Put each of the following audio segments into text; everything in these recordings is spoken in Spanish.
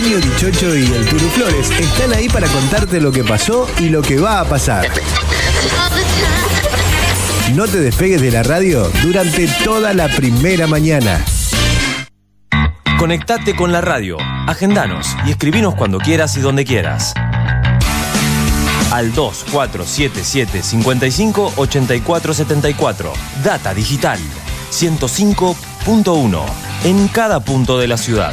genio Dichocho y el Turu Flores están ahí para contarte lo que pasó y lo que va a pasar. No te despegues de la radio durante toda la primera mañana. Conectate con la radio, agendanos y escribinos cuando quieras y donde quieras. Al 2477 55 84 74. Data Digital 105.1 en cada punto de la ciudad.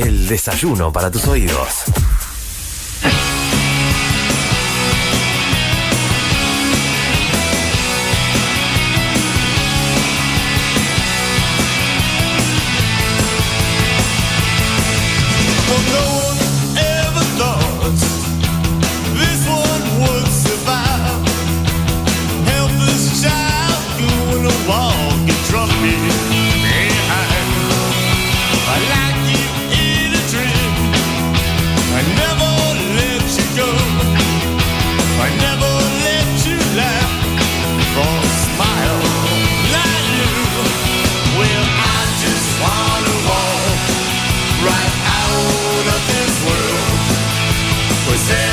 El desayuno para tus oídos. Você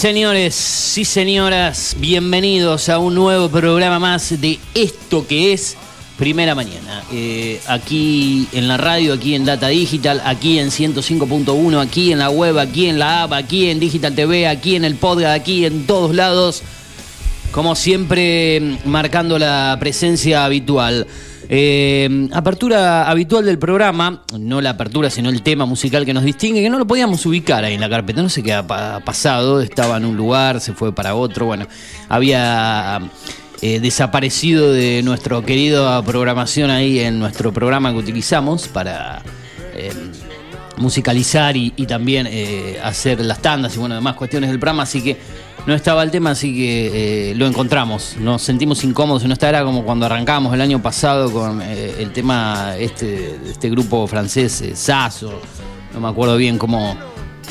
señores, sí, señoras, bienvenidos a un nuevo programa más de esto que es Primera Mañana. Eh, aquí en la radio, aquí en Data Digital, aquí en 105.1, aquí en la web, aquí en la app, aquí en Digital TV, aquí en el podcast, aquí en todos lados. Como siempre, marcando la presencia habitual. Eh, apertura habitual del programa, no la apertura, sino el tema musical que nos distingue, que no lo podíamos ubicar ahí en la carpeta, no sé qué ha pa- pasado, estaba en un lugar, se fue para otro, bueno, había eh, desaparecido de nuestra querida programación ahí en nuestro programa que utilizamos para eh, musicalizar y, y también eh, hacer las tandas y bueno, demás cuestiones del programa, así que no estaba el tema, así que eh, lo encontramos. Nos sentimos incómodos y no estaba, era como cuando arrancamos el año pasado con eh, el tema este, este grupo francés, eh, Sasso, no me acuerdo bien cómo,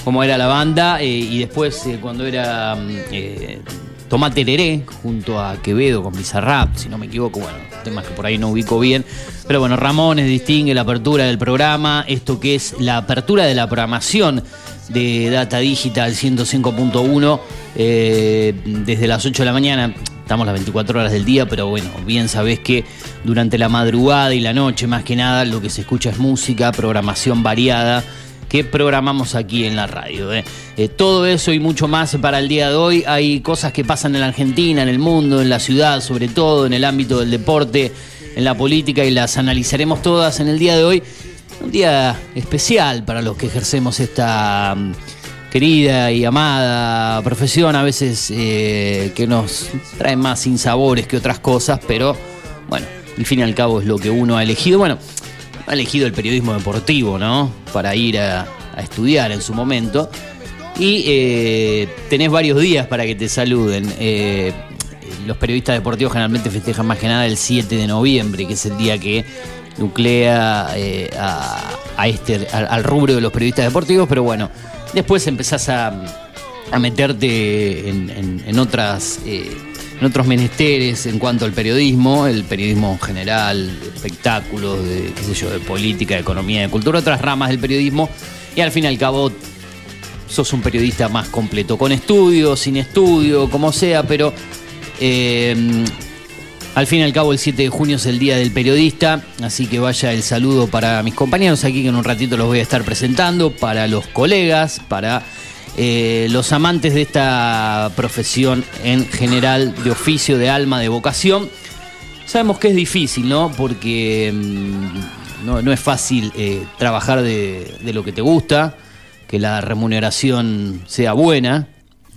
cómo era la banda, eh, y después cuando era mm, Tomate Leré, junto a Quevedo con Bizarrap, si no me equivoco, bueno, temas que por ahí no ubico bien. Pero bueno, Ramones distingue la apertura del programa, esto que es la apertura de la programación de Data Digital 105.1 eh, desde las 8 de la mañana. Estamos las 24 horas del día, pero bueno, bien sabés que durante la madrugada y la noche, más que nada, lo que se escucha es música, programación variada que programamos aquí en la radio. ¿eh? Eh, todo eso y mucho más para el día de hoy. Hay cosas que pasan en la Argentina, en el mundo, en la ciudad, sobre todo en el ámbito del deporte, en la política y las analizaremos todas en el día de hoy. Un día especial para los que ejercemos esta mm, querida y amada profesión, a veces eh, que nos trae más sinsabores que otras cosas, pero bueno, al fin y al cabo es lo que uno ha elegido. Bueno, ha elegido el periodismo deportivo, ¿no? Para ir a, estudiar en su momento. Y eh, tenés varios días para que te saluden. Eh, los periodistas deportivos generalmente festejan más que nada el 7 de noviembre, que es el día que nuclea eh, a, este, al, rubro de los periodistas deportivos, pero bueno, después empezás a, a meterte en, en- otras eh, en otros menesteres en cuanto al periodismo, el periodismo en general, espectáculos, de qué sé yo, de política, de economía, de cultura, otras ramas del periodismo, y al fin y al cabo sos un periodista más completo, con estudio, sin estudio, como sea, pero eh, al fin y al cabo el 7 de junio es el Día del Periodista, así que vaya el saludo para mis compañeros aquí que en un ratito los voy a estar presentando, para los colegas, para eh, los amantes de esta profesión en general, de oficio, de alma, de vocación. Sabemos que es difícil, ¿no? Porque mm, no, es fácil eh, trabajar de, de lo que te gusta, que la remuneración sea buena,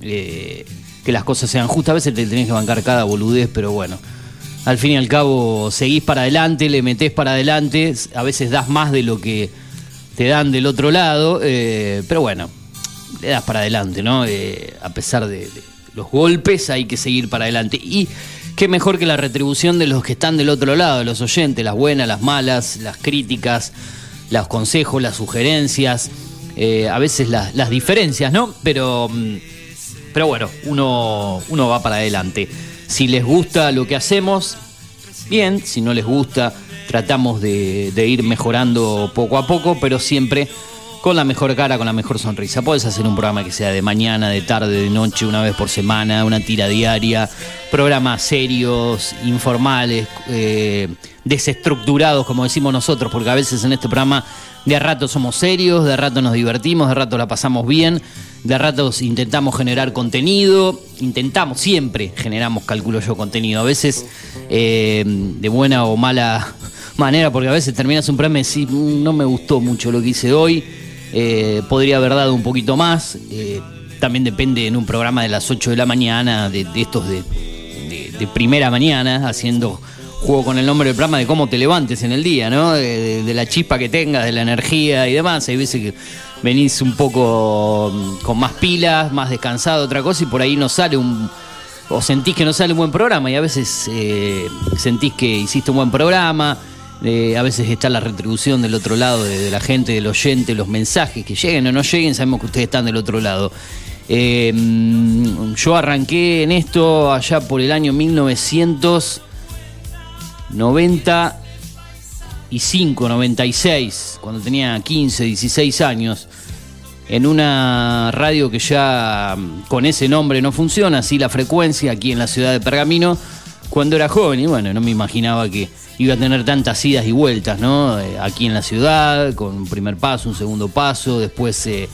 eh, que las cosas sean justas. A veces te tenés que bancar cada boludez, pero bueno. Al fin y al cabo, seguís para adelante, le metés para adelante. A veces das más de lo que te dan del otro lado, eh, pero bueno, le das para adelante, ¿no? Eh, a pesar de, los golpes, hay que seguir para adelante. Y qué mejor que la retribución de los que están del otro lado, los oyentes, las buenas, las malas, las críticas, los consejos, las sugerencias, eh, a veces las, las diferencias, ¿no? Pero, mm, pero bueno, uno, uno va para adelante. Si les gusta lo que hacemos, bien, si no les gusta, tratamos de, ir mejorando poco a poco, pero siempre con la mejor cara, con la mejor sonrisa. Puedes hacer un programa que sea de mañana, de tarde, de noche, una vez por semana, una tira diaria, programas serios, informales, eh, desestructurados, como decimos nosotros, porque a veces en este programa de a rato somos serios, de a rato nos divertimos, de rato la pasamos bien, de ratos intentamos generar contenido, intentamos, siempre generamos, calculo yo, contenido. A veces eh, de buena o mala manera, porque a veces terminas un programa y decís, "Mm, no me gustó mucho lo que hice hoy, eh, podría haber dado un poquito más. eh, también depende en un programa de las 8 de la mañana, de, estos de, de- primera mañana, haciendo juego con el nombre del programa de cómo te levantes en el día, ¿no? De, de- de la chispa que tengas, de la energía y demás. Hay veces que venís un poco mm, con más pilas, más descansado, otra cosa, y por ahí no sale un. O sentís que no sale un buen programa, y a veces eh, sentís que hiciste un buen programa. eh, a veces está la retribución del otro lado, de, la gente, del oyente, los mensajes que lleguen o no lleguen, sabemos que ustedes están del otro lado. Eh, mm, yo arranqué en esto allá por el año 1995, 96, cuando tenía 15, 16 años, en una radio que ya mm, con ese nombre no funciona, así la frecuencia aquí en la ciudad de Pergamino, cuando era joven, y bueno, no me imaginaba que iba a tener tantas idas y vueltas, ¿no? Eh, aquí en la ciudad, con un primer paso, un segundo paso, después eh,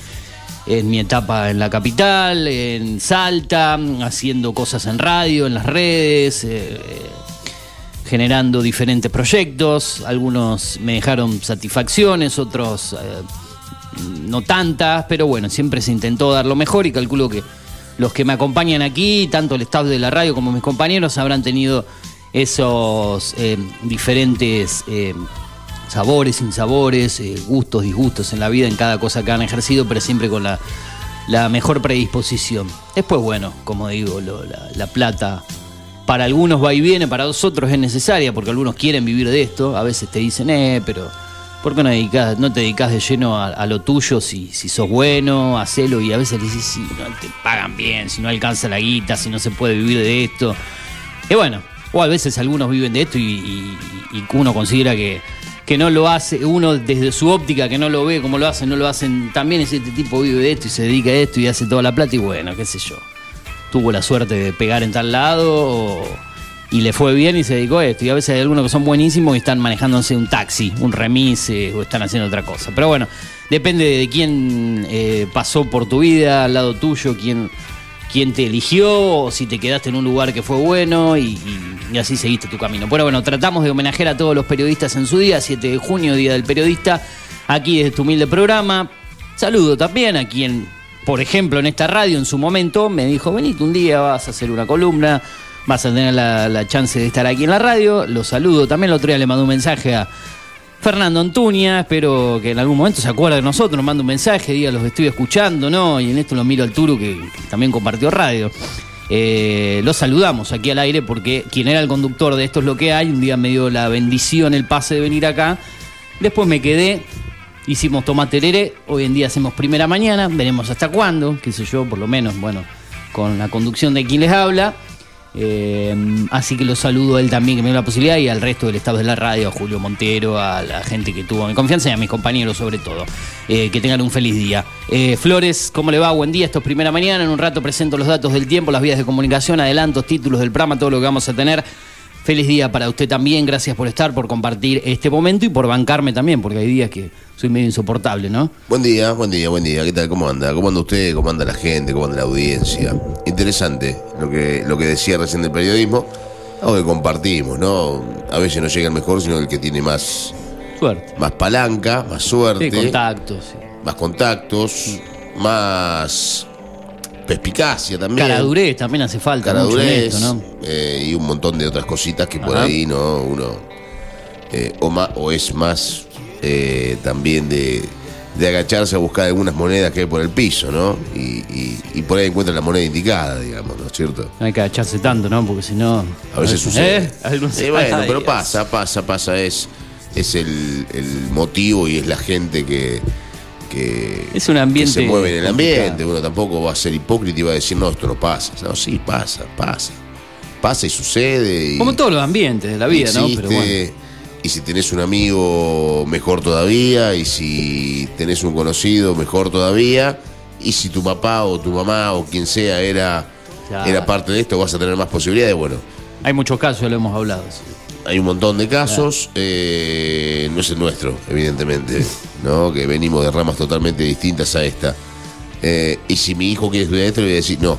en mi etapa en la capital, en Salta, haciendo cosas en radio, en las redes, eh, generando diferentes proyectos. Algunos me dejaron satisfacciones, otros eh, no tantas, pero bueno, siempre se intentó dar lo mejor y calculo que los que me acompañan aquí, tanto el staff de la radio como mis compañeros, habrán tenido esos eh, diferentes eh, sabores, insabores, eh, gustos, disgustos en la vida, en cada cosa que han ejercido, pero siempre con la, mejor predisposición. Después, bueno, como digo, la plata para algunos va y viene, para otros es necesaria, porque algunos quieren vivir de esto, a veces te dicen, eh, pero ¿por qué no, dedicás- no te dedicas de lleno a, lo tuyo si, si sos bueno, hacelo? Y a veces le dices, sí, no te pagan bien, si no alcanza la guita, si no se puede vivir de esto. Y bueno, o a veces algunos viven de esto y uno considera que, que no lo hace, uno desde su óptica que no lo ve como lo hacen, no lo hacen, también es este tipo vive de esto y se dedica a esto y hace toda la plata y bueno, qué sé yo. Tuvo la suerte de pegar en tal lado y le fue bien y se dedicó a esto. Y a veces hay algunos que son buenísimos y están manejándose un taxi, un remis o están haciendo otra cosa. Pero bueno, depende de quién eh, pasó por tu vida, al lado tuyo, quién, quién te eligió, o si te quedaste en un lugar que fue bueno y, y- así seguiste tu camino. Pero bueno, tratamos de homenajear a todos los periodistas en su día, 7 de junio, Día del Periodista, aquí desde tu humilde programa. Saludo también a quien, por ejemplo, en esta radio en su momento me dijo, venite un día, vas a hacer una columna, vas a tener la, chance de estar aquí en la radio. Lo saludo también, el otro día le mandé un mensaje a Fernando Antuña, espero que en algún momento se acuerde de nosotros, nos manda un mensaje, diga los estoy escuchando, ¿no? Y en esto lo miro al Turu que, también compartió radio. Eh, lo saludamos aquí al aire porque quien era el conductor de Esto es lo que hay, un día me dio la bendición, el pase de venir acá. Después me quedé, hicimos tomate tereré, hoy en día hacemos primera mañana, veremos hasta cuándo, qué sé yo, por lo menos, bueno, con la conducción de quien les habla. Eh, así que lo saludo a él también que me dio la posibilidad y al resto del staff de la radio, a Julio Montero, a la gente que tuvo mi confianza y a mis compañeros sobre todo. Eh, que tengan un feliz día. Eh, Flores, ¿cómo le va? Buen día, esto es primera mañana. En un rato presento los datos del tiempo, las vías de comunicación, adelantos, títulos del programa, todo lo que vamos a tener. Feliz día para usted también, gracias por estar, por compartir este momento y por bancarme también, porque hay días que soy medio insoportable, ¿no? Buen día, buen día, buen día. ¿Qué tal? ¿Cómo anda? ¿Cómo anda usted? ¿Cómo anda la gente? ¿Cómo anda la audiencia? Interesante lo que, lo que decía recién del periodismo. Algo que compartimos, ¿no? A veces no llega el mejor, sino el que tiene más, Suerte. más palanca, más suerte, Sí, contactos. sí. más contactos, más perspicacia también. Caradurez también hace falta. mucho en Caradurez esto, ¿no? eh, y un montón de otras cositas que por Ajá. ahí no uno eh, o, es más eh, también de, de agacharse a buscar algunas monedas que hay por el piso, ¿no? Y, y- y por ahí encuentra la moneda indicada, digamos, ¿no es cierto? No hay que agacharse tanto, ¿no? Porque si no. A veces sucede. ¿Eh? Bueno, pero pasa, pasa, pasa, es, es el, el motivo y es la gente que, que, Es un ambiente que se mueve en el complicado. ambiente. Uno tampoco va a ser hipócrita y va a decir, no, esto no pasa. No, sí, pasa, pasa. Pasa y sucede. Y Como todos los ambientes de la vida, ¿no? existe, Pero bueno. Y si tenés un amigo, mejor todavía. Y si tenés un conocido, mejor todavía. Y si tu papá o tu mamá o quien sea era, Claro. era parte de esto, vas a tener más posibilidades. Bueno, Hay muchos casos, ya lo hemos hablado. sí. Hay un montón de casos, eh, no es el nuestro, evidentemente, ¿no? Que venimos de ramas totalmente distintas a esta. Eh, y si mi hijo quiere estudiar esto, le voy a decir, no,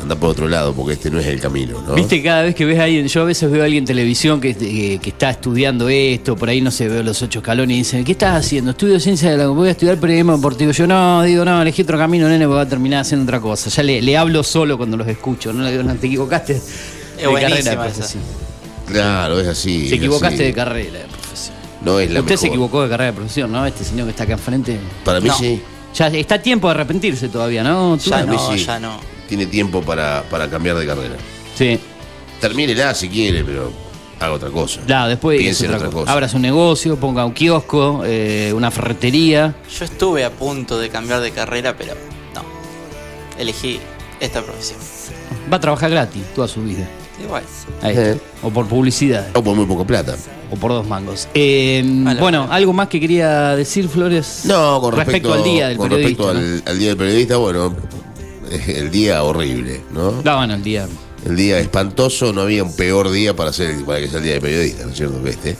anda por otro lado, porque este no es el camino, ¿no? Viste, cada vez que ves a alguien, yo a veces veo a alguien en televisión que, que- que está estudiando esto, por ahí no sé, veo los ocho escalones y dicen, ¿qué estás haciendo? Estudio ciencia de la voy a estudiar periodismo deportivo. Yo no, digo, no, elegí otro camino, nene, porque va a terminar haciendo otra cosa. Ya le, le hablo solo cuando los escucho, no le digo, no, te equivocaste de buenísima carrera de esa. Claro, es así. Se equivocaste así. de carrera de profesión. No es la Usted se equivocó de carrera de profesión, ¿no? Este señor que está acá enfrente. Para mí No. sí. Ya está a tiempo de arrepentirse todavía, ¿no? ¿Tú? Ya Para mí no, sí. ya no. Tiene tiempo para, para cambiar de carrera. Sí. Termínela si quiere, pero haga otra cosa. Claro, después Piense es en otra otra cosa. cosa. Abra su negocio, ponga un kiosco, eh, una ferretería. Yo estuve a punto de cambiar de carrera, pero no. elegí esta profesión. Va a trabajar gratis toda su vida. Igual. Ahí está. O por publicidad. O por muy poco plata. O por dos mangos. Eh, Vale, bueno. ¿algo más que quería decir, Flores? No, con respecto, al día del con periodista. respecto al, al día del periodista, bueno, el día horrible, ¿no? ¿no? Bueno, el día. El día espantoso, no había un peor día para, hacer, para que sea el día de periodista, ¿no es cierto? que Este.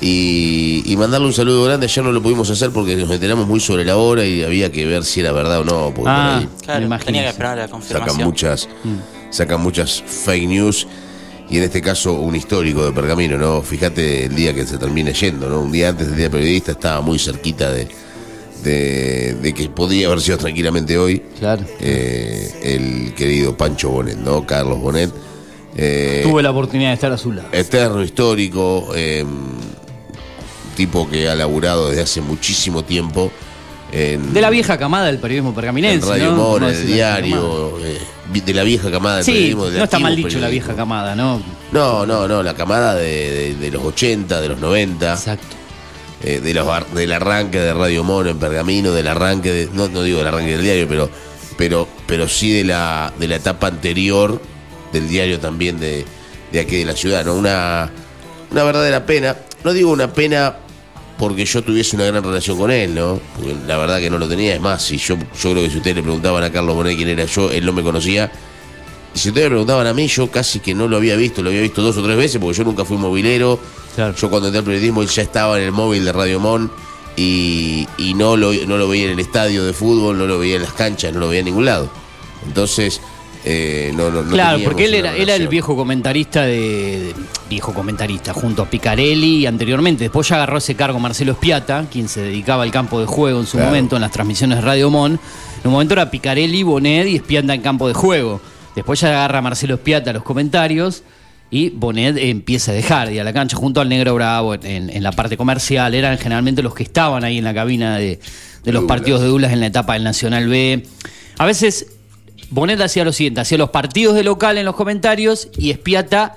Y, y mandarle un saludo grande, ayer no lo pudimos hacer porque nos enteramos muy sobre la hora y había que ver si era verdad o no, porque Ah. por ahí Claro, tenía que esperar la sacan confirmación. muchas, Mm. Sacan muchas fake news. Y en este caso, un histórico de Pergamino, ¿no? Fíjate el día que se termine yendo, ¿no? Un día antes del día periodista estaba muy cerquita de, de, de que podía haber sido tranquilamente hoy. Claro. eh, el querido Pancho Bonet, ¿no? Carlos Bonet. eh, Tuve la oportunidad de estar a su lado. eterno, histórico, eh, tipo que ha laburado desde hace muchísimo tiempo en, De la vieja camada del periodismo en pergaminense. Radio ¿no? Mon, Vamos a en el decir la vieja diario, eh, de la vieja camada del Sí, periodismo. del no está mal dicho la vieja camada, ¿no? No, no, no, la camada de, de- de los 80, de los 90, Exacto. eh, de los, ar- del arranque de Radio Mono en Pergamino, del arranque, de, no, no digo del arranque del diario, pero, pero, pero sí de la, de la etapa anterior del diario también de, de aquí de la ciudad, ¿no? Una, una verdadera pena, no digo una pena porque yo tuviese una gran relación con él, ¿no? Porque la verdad que no lo tenía, es más, si yo, yo creo que si ustedes le preguntaban a Carlos Bonet quién era yo, él no me conocía. Y si ustedes me preguntaban a mí, yo casi que no lo había visto, lo había visto dos o tres veces, porque yo nunca fui movilero. Claro. Yo cuando entré al periodismo, él ya estaba en el móvil de Radio Mon y, y no, lo, no lo veía en el estadio de fútbol, no lo veía en las canchas, no lo veía en ningún lado. Entonces, eh, no, no, no claro, porque él era, era el viejo comentarista de, de- Viejo comentarista junto a Picarelli anteriormente. Después ya agarró ese cargo Marcelo Espiata, quien se dedicaba al campo de juego en su Claro. momento en las transmisiones de Radio Mon. En un momento era Picarelli, Bonet y Espiata en campo de juego. Después ya agarra Marcelo Espiata los comentarios y Bonet empieza a dejar de ir a la cancha junto al Negro Bravo en, en la parte comercial. Eran generalmente los que estaban ahí en la cabina de, de los Douglas. partidos de Dulas en la etapa del Nacional B. A veces Bonet hacía lo siguiente, hacía los partidos de local en los comentarios y Espiata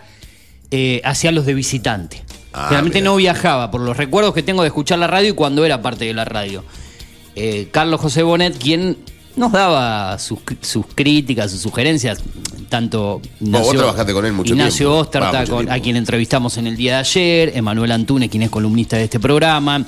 eh, hacía los de visitante. Ah, Realmente no viajaba, por los recuerdos que tengo de escuchar la radio y cuando era parte de la radio. Eh, Carlos José Bonet, quien nos daba sus, sus críticas, sus sugerencias, tanto vos trabajaste con él mucho Ignacio. Osterta, tiempo. a quien entrevistamos en el día de ayer, Emanuel Antunes, quien es columnista de este programa,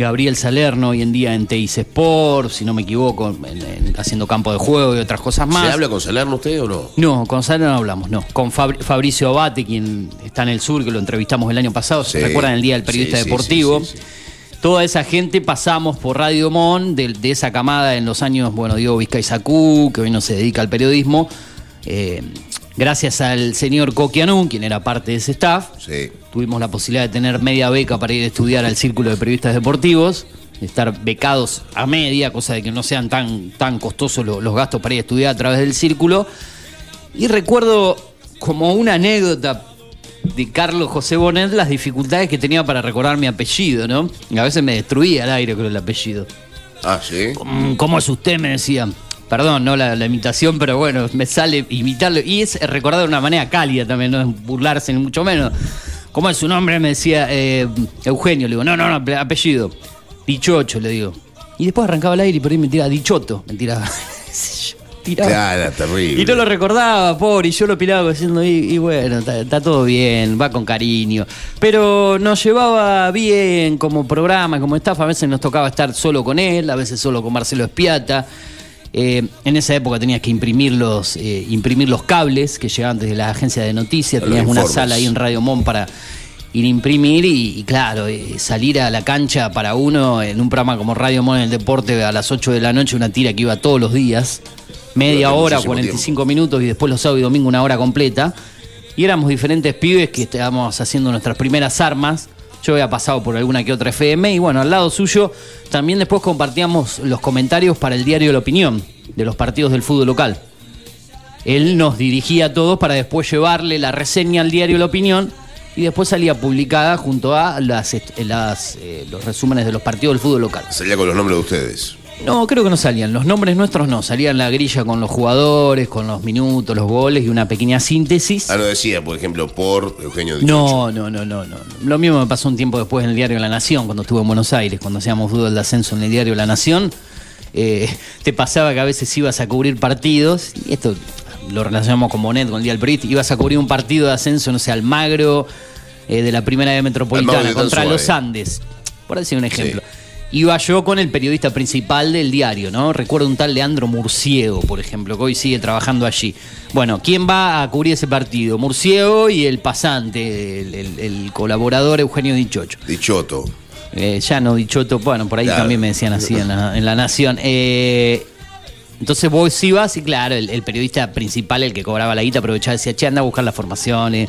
Gabriel Salerno, hoy en día en TIC Sport, si no me equivoco, en- en- haciendo campo de juego y otras cosas más. ¿Se habla con Salerno usted o no? No, con Sara no hablamos, no. Con Fabri- Fabricio Abate, quien está en el sur, que lo entrevistamos el año pasado, ¿se Sí. recuerdan el Día del Periodista Sí, Deportivo? sí, Toda esa gente pasamos por Radio Mon, de, de esa camada en los años, bueno, Diego Vizcaizacú, que hoy no se dedica al periodismo. Eh, gracias al señor Coquianú, quien era parte de ese staff, Sí. tuvimos la posibilidad de tener media beca para ir a estudiar al Círculo de Periodistas Deportivos, de estar becados a media, cosa de que no sean tan, tan costosos lo- los gastos para ir a estudiar a través del Círculo. Y recuerdo como una anécdota de Carlos José Bonet las dificultades que tenía para recordar mi apellido, ¿no? Y a veces me destruía al aire con el apellido. Ah, sí. Mm, ¿Cómo es usted? Me decía. Perdón, no la, la imitación, pero bueno, me sale imitarlo. Y es recordar de una manera cálida también, no es burlarse ni mucho menos. ¿Cómo es su nombre? Me decía eh, Eugenio. Le digo, no, no, no, ape- apellido. Dichocho, le digo. Y después arrancaba el aire y por ahí me tiraba Dichoto. Me tiraba. tiraba. Claro, terrible. Y no lo recordaba, pobre, y yo lo pilaba diciendo, y, y bueno, está, está todo bien, va con cariño. Pero nos llevaba bien como programa, como staff, a veces nos tocaba estar solo con él, a veces solo con Marcelo Espiata. Eh, en esa época tenías que imprimir los, eh, imprimir los cables que llegaban desde la agencia de noticias, Los teníamos una sala ahí en Radio Mon para ir a imprimir y, y claro, eh, salir a la cancha para uno en un programa como Radio Mon en el deporte a las 8 de la noche, una tira que iba todos los días, media hora, muchísimo 45 minutos y después los sábados y domingos una hora completa. Y éramos diferentes pibes que estábamos haciendo nuestras primeras armas. Yo había pasado por alguna que otra FM y bueno, al lado suyo también después compartíamos los comentarios para el diario La Opinión de los partidos del fútbol local. Él nos dirigía a todos para después llevarle la reseña al diario La Opinión y después salía publicada junto a las, eh, los resúmenes de los partidos del fútbol local. Salía con los nombres de ustedes. No, creo que no salían. Los nombres nuestros no. Salían la grilla con los jugadores, con los minutos, los goles y una pequeña síntesis. Ah, no decía, por ejemplo, por Eugenio. No, no, no, no, no. Lo mismo me pasó un tiempo después en el diario La Nación, cuando estuve en Buenos Aires, cuando hacíamos fútbol de ascenso en el diario La Nación. eh, te pasaba que a veces ibas a cubrir partidos, y esto lo relacionamos con Bonet, con el Día del Periodista, ibas a cubrir un partido de ascenso, no sé, Almagro, eh, de la Primera B Metropolitana, Almagro de contra los. Andes, por decir un ejemplo. Iba yo con el periodista principal del diario, ¿no? Recuerdo un tal Leandro Murciego, por ejemplo, que hoy sigue trabajando allí. Bueno, ¿quién va a cubrir ese partido? Murciego y el pasante, el, el- el colaborador Eugenio Dichocho. Dichoto. Eh, ya no Dichoto, bueno, por ahí Claro. también me decían así en la, en la Nación. Eh, entonces vos ibas y claro, el, el periodista principal, el que cobraba la guita, aprovechaba y decía, che, anda a buscar las formaciones.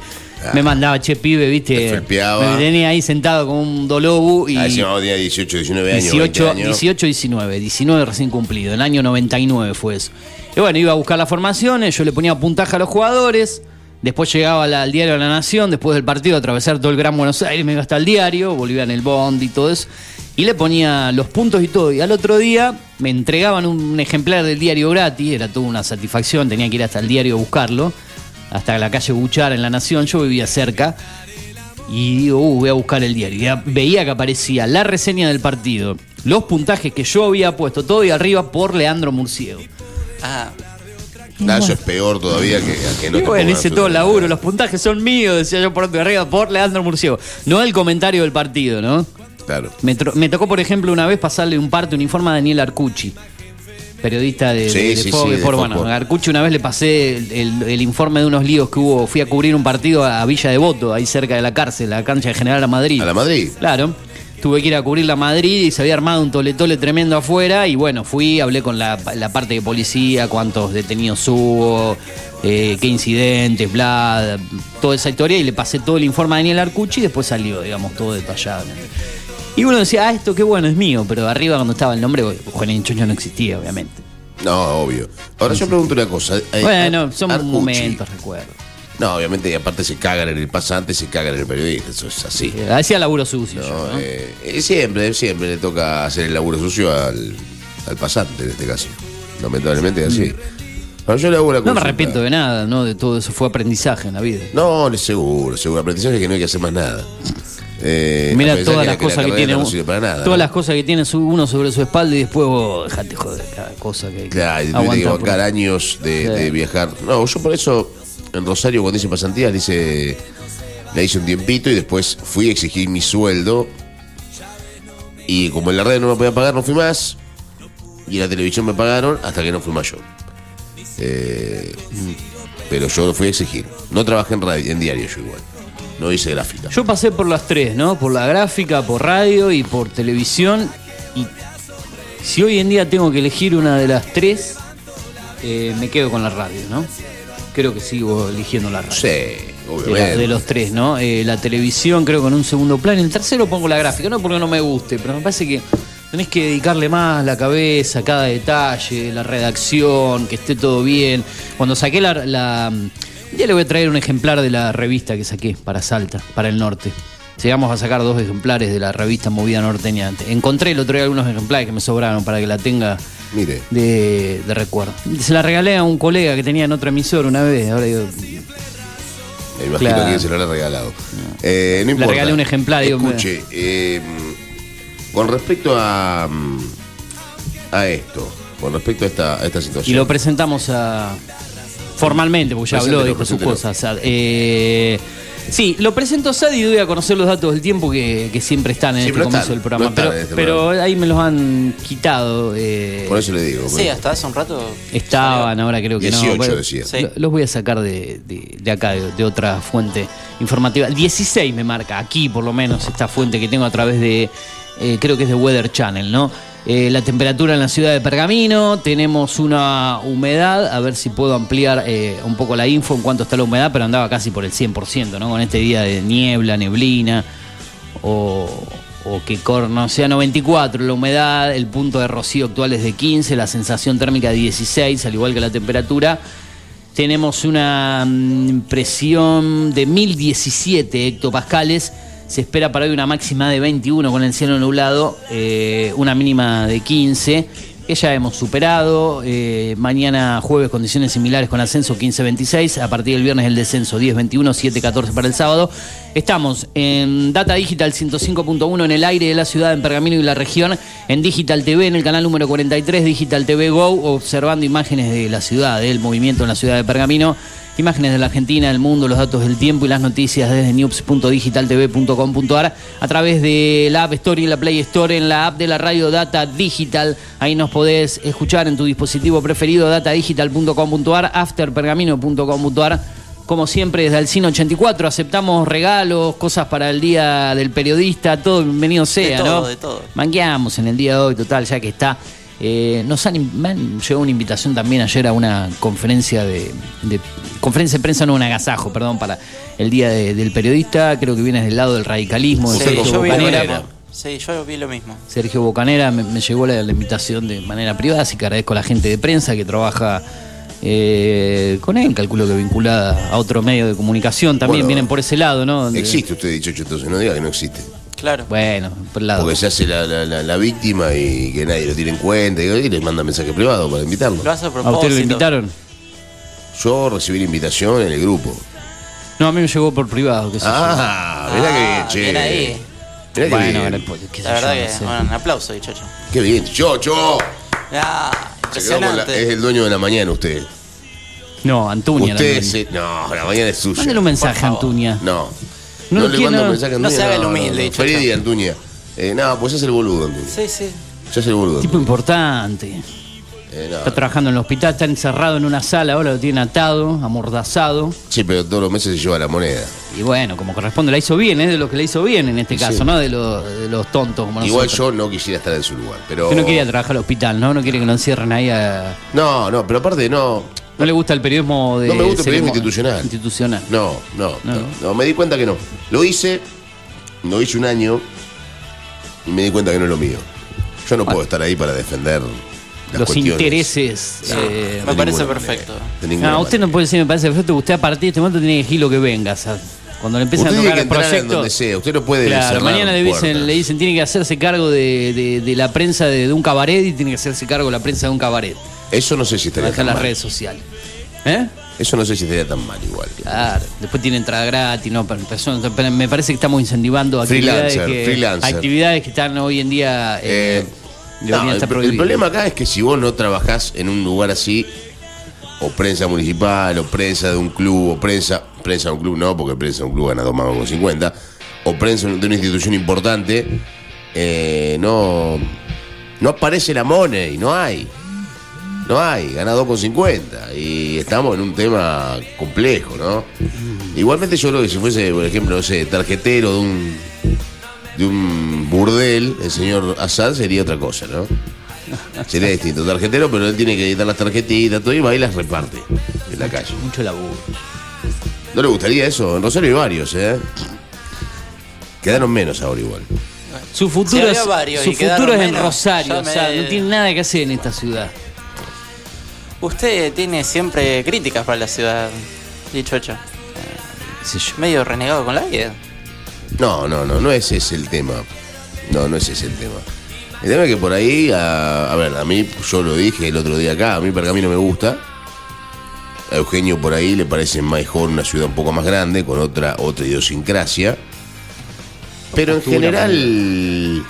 Me mandaba, che, pibe, Te viste. Me tenía ahí sentado con un dolobu y... Ah, ese tenía 18, 19 años. 18, 20 años. 18, 19, 19 recién cumplido, el año 99 fue eso. Y bueno, iba a buscar las formaciones, yo le ponía puntaje a los jugadores, después llegaba al diario la Nación, después del partido, atravesar todo el Gran Buenos Aires, me iba hasta el diario, volvía en el bond y todo eso, y le ponía los puntos y todo. Y al otro día me entregaban un ejemplar del diario gratis, era toda una satisfacción, tenía que ir hasta el diario a buscarlo, hasta la calle Buchar en la Nación, yo vivía cerca. Y digo, uh, voy a buscar el diario. Y veía que aparecía la reseña del partido, los puntajes que yo había puesto, todo y arriba por Leandro Murciego. Ah, Ah, eso es peor todavía que, que no y bueno, hice todo el laburo, los puntajes son míos, decía yo por arriba, por Leandro Murciego. No el comentario del partido, ¿no? Claro. Me, me tocó, por ejemplo, una vez pasarle un parte, un informe a Daniel Arcucci, periodista de, Sí, de, de sí, Fox sí, de. Fox Bueno, a Arcucci una vez le pasé el, el- el informe de unos líos que hubo. Fui a cubrir un partido a Villa Devoto, ahí cerca de la cárcel, la cancha de General a Madrid. ¿A la Madrid? Claro. Tuve que ir a cubrir la Madrid y se había armado un tole-tole tremendo afuera. Y bueno, fui, hablé con la, la parte de policía, cuántos detenidos hubo, eh, qué incidentes, bla, toda esa historia. Y le pasé todo el informe a Daniel Arcucci y después salió, digamos, todo detallado. Y uno decía, ah, esto qué bueno, es mío. Pero arriba cuando estaba el nombre, Juan Choño no existía, obviamente. No, obvio. Ahora yo pregunto una cosa. eh, Bueno, Ar- son Arcucci. momentos, recuerdo. No, obviamente, y aparte se cagan en el pasante, se cagan en el periodista. Eso es así. Hacía laburo sucio. No, yo, ¿no? eh, eh, siempre, siempre le toca hacer el laburo sucio al, al pasante, en este caso. Lamentablemente es así. Ahora yo le hago una no me arrepiento de nada, ¿no? De todo eso fue aprendizaje en la vida. No, seguro, seguro. Aprendizaje que no hay que hacer más nada. Eh, Mira todas las la cosas que tiene todas las cosas que tiene uno sobre su espalda y después vos dejate joder cada cosa que Claro, y que bancar años de, Sí. de viajar. No, yo por eso en Rosario cuando hice pasantías le hice, le hice un tiempito y después fui a exigir mi sueldo. Y como en la red no me podía pagar, no fui más. Y en la televisión me pagaron hasta que no fui yo. Eh, pero yo fui a exigir. No trabajé en radio, en diario yo igual. No hice gráfica. Yo pasé por las tres, ¿no? Por la gráfica, por radio y por televisión. Y si hoy en día tengo que elegir una de las tres, eh, me quedo con la radio, ¿no? Creo que sigo eligiendo la radio. Sí, De, la- obviamente. de los tres, ¿no? Eh, la televisión creo que en un segundo plano. En el tercero pongo la gráfica, no porque no me guste, pero me parece que tenés que dedicarle más la cabeza cada detalle, la redacción, que esté todo bien. Cuando saqué la... la- un día le voy a traer un ejemplar de la revista que saqué para Salta, para el norte. Llegamos a sacar dos ejemplares de la revista Movida Norteña. Encontré el otro día algunos ejemplares que me sobraron para que la tenga Mire, de, de recuerdo. Se la regalé a un colega que tenía en otra emisora una vez. Ahora digo, me imagino Claro. que se lo habrá regalado. Eh, no Le importa. regalé un ejemplar, digo, Escuche, eh, con respecto a, mm, a esto, con respecto a esta, a esta Y situación. lo presentamos a formalmente, porque ya habló, dijo sus cosas. Eh, sí, lo presento a Sad y doy a conocer los datos del tiempo que, que siempre están en Siempre este comienzo están, del programa. no están pero en este pero programa. ahí me los han quitado. eh, Por eso le digo. sí, hasta hace un rato. Estaban, ahora creo que 18 no. Bueno, decía. Sí. lo- Los voy a sacar de, de- de acá, de, de otra fuente informativa. 16 me marca, aquí por lo menos, esta fuente que tengo a través de, eh, creo que es de Weather Channel, ¿no? Eh, la temperatura en la ciudad de Pergamino, tenemos una humedad, a ver si puedo ampliar eh, un poco la info en cuanto está la humedad, pero andaba casi por el 100%, ¿no? Con este día de niebla, neblina o, o que corno sea 94 la humedad, el punto de rocío actual es de 15, la sensación térmica de 16, al igual que la temperatura. Tenemos una mm, presión de 1017 hectopascales. Se espera para hoy una máxima de 21 con el cielo nublado, eh, una mínima de 15. que ya hemos superado. Eh, mañana jueves condiciones similares con ascenso 15-26. A partir del viernes el descenso 10-21, 7-14 para el sábado. Estamos en Data Digital 105.1 en el aire de la ciudad, en Pergamino y la región. En Digital TV, en el canal número 43, Digital TV Go, observando imágenes de la ciudad, del movimiento en la ciudad de Pergamino. Imágenes de la Argentina, del mundo, los datos del tiempo y las noticias desde news.digitaltv.com.ar a través de la App Store y la Play Store, en la app de la radio Data Digital. Ahí nos podés escuchar en tu dispositivo preferido, datadigital.com.ar, afterpergamino.com.ar. Como siempre, desde el Cine 84 aceptamos regalos, cosas para el Día del Periodista, todo bienvenido sea, todo, ¿no? de todo. Manqueamos en el día de hoy, total, ya que está. Eh, nos han, me han llegado una invitación también ayer a una conferencia de, de- conferencia de prensa, no un agasajo, perdón, para el Día de- del Periodista. Creo que vienes del lado del radicalismo, de Sí, Sergio yo vi lo Bocanera. Sí, yo vi lo mismo. Sergio Bocanera me, me llegó la, la invitación de manera privada, así que agradezco a la gente de prensa que trabaja eh, con él, calculo que vinculada a otro medio de comunicación, también Bueno, vienen por ese lado, ¿no? Donde- Existe usted 18, entonces no diga que no existe. Claro. Bueno, por el lado. Porque se hace la, la- la- la víctima y que nadie lo tiene en cuenta y, y les manda mensaje privado para invitarlo. Lo hace a ¿A propósito. usted lo invitaron? Yo recibí la invitación en el grupo. No, a mí me llegó por privado, qué sé yo. Ah, mirá Ah, que bien, che. ahí. Mirá que Bueno, bien. bueno, qué sé La verdad yo, no que, sé. bueno, un aplauso, dichocho. Qué bien. Chocho. Ah, impresionante. es el dueño de la mañana usted. No, Antuña. usted se- No, la mañana es suya. Mándale un mensaje a. Antuña. No. No No, lo le mando mensaje a no Antuña. se haga el humilde. Feliz día, Antuña. Eh, no, pues es el boludo, Antuña. Sí, sí. Ya es el boludo. Tipo importante. Eh, no. Está trabajando en el hospital, está encerrado en una sala, ahora lo tiene atado, amordazado. Sí, pero todos los meses se lleva la moneda. Y bueno, como corresponde, la hizo bien, es de lo que la hizo bien en este caso, Sí. ¿no? De, los- de los tontos como Igual nosotros. yo no quisiera estar en su lugar, pero... Que no quería trabajar al hospital, ¿no? No quiere que lo encierren ahí a... No, no, pero aparte no... No le gusta el periodismo de... No me gusta el periodismo institucional. Institucional. No, no, No. no, no, me di cuenta que no. Lo hice, lo hice un año y me di cuenta que no es lo mío. Yo no puedo estar ahí para defender las Los cuestiones. intereses... eh, Me De parece perfecto. manera, No, usted manera. no puede decir, me parece perfecto, usted a partir de este momento tiene que elegir lo que venga. sea, cuando le empiezan Usted a tocar el proyecto... donde sea. Usted no puede Claro, mañana le dicen, le dicen tiene que hacerse cargo de, de- de la prensa de, de un cabaret y tiene que hacerse cargo de la prensa de un cabaret. Eso no sé si estaría dejar tan las mal. redes sociales. ¿Eh? Eso no sé si estaría tan mal igual. Claro, después tiene entrada gratis, no, pero- me parece que estamos incentivando actividades Freelancer, que, freelancer. actividades que están hoy en día eh, Eh, no, el, el problema acá es que si vos no trabajás en un lugar así, o prensa municipal, o prensa de un club, o prensa, prensa de un club no, porque prensa de un club gana dos mangos con 50, o prensa de una institución importante, eh, no, no aparece la money, no hay. No hay, gana 2,50 y estamos en un tema complejo, ¿no? Igualmente yo creo que si fuese, por ejemplo, no sé, tarjetero de un de un burdel, el señor Assad sería otra cosa, ¿no? Sería distinto, tarjetero, pero él tiene que editar las tarjetitas, todo y va y las reparte en la calle. Mucho laburo. ¿No le gustaría eso? En Rosario hay varios, ¿eh? Quedaron menos ahora igual. Su futuro es, varios su y quedaron futuro es en menos, Rosario, o sea, me- no tiene nada que hacer en esta ciudad. Usted tiene siempre críticas para la ciudad, dichocho. qué sé yo. Medio renegado con la vida. No, no, no, no ese es el tema. No, no ese es el tema. El tema es que por ahí, a, a ver, a mí, yo lo dije el otro día acá, a mí Pergamino me gusta. A Eugenio por ahí le parece mejor una ciudad un poco más grande, con otra, otra idiosincrasia. Pero en general,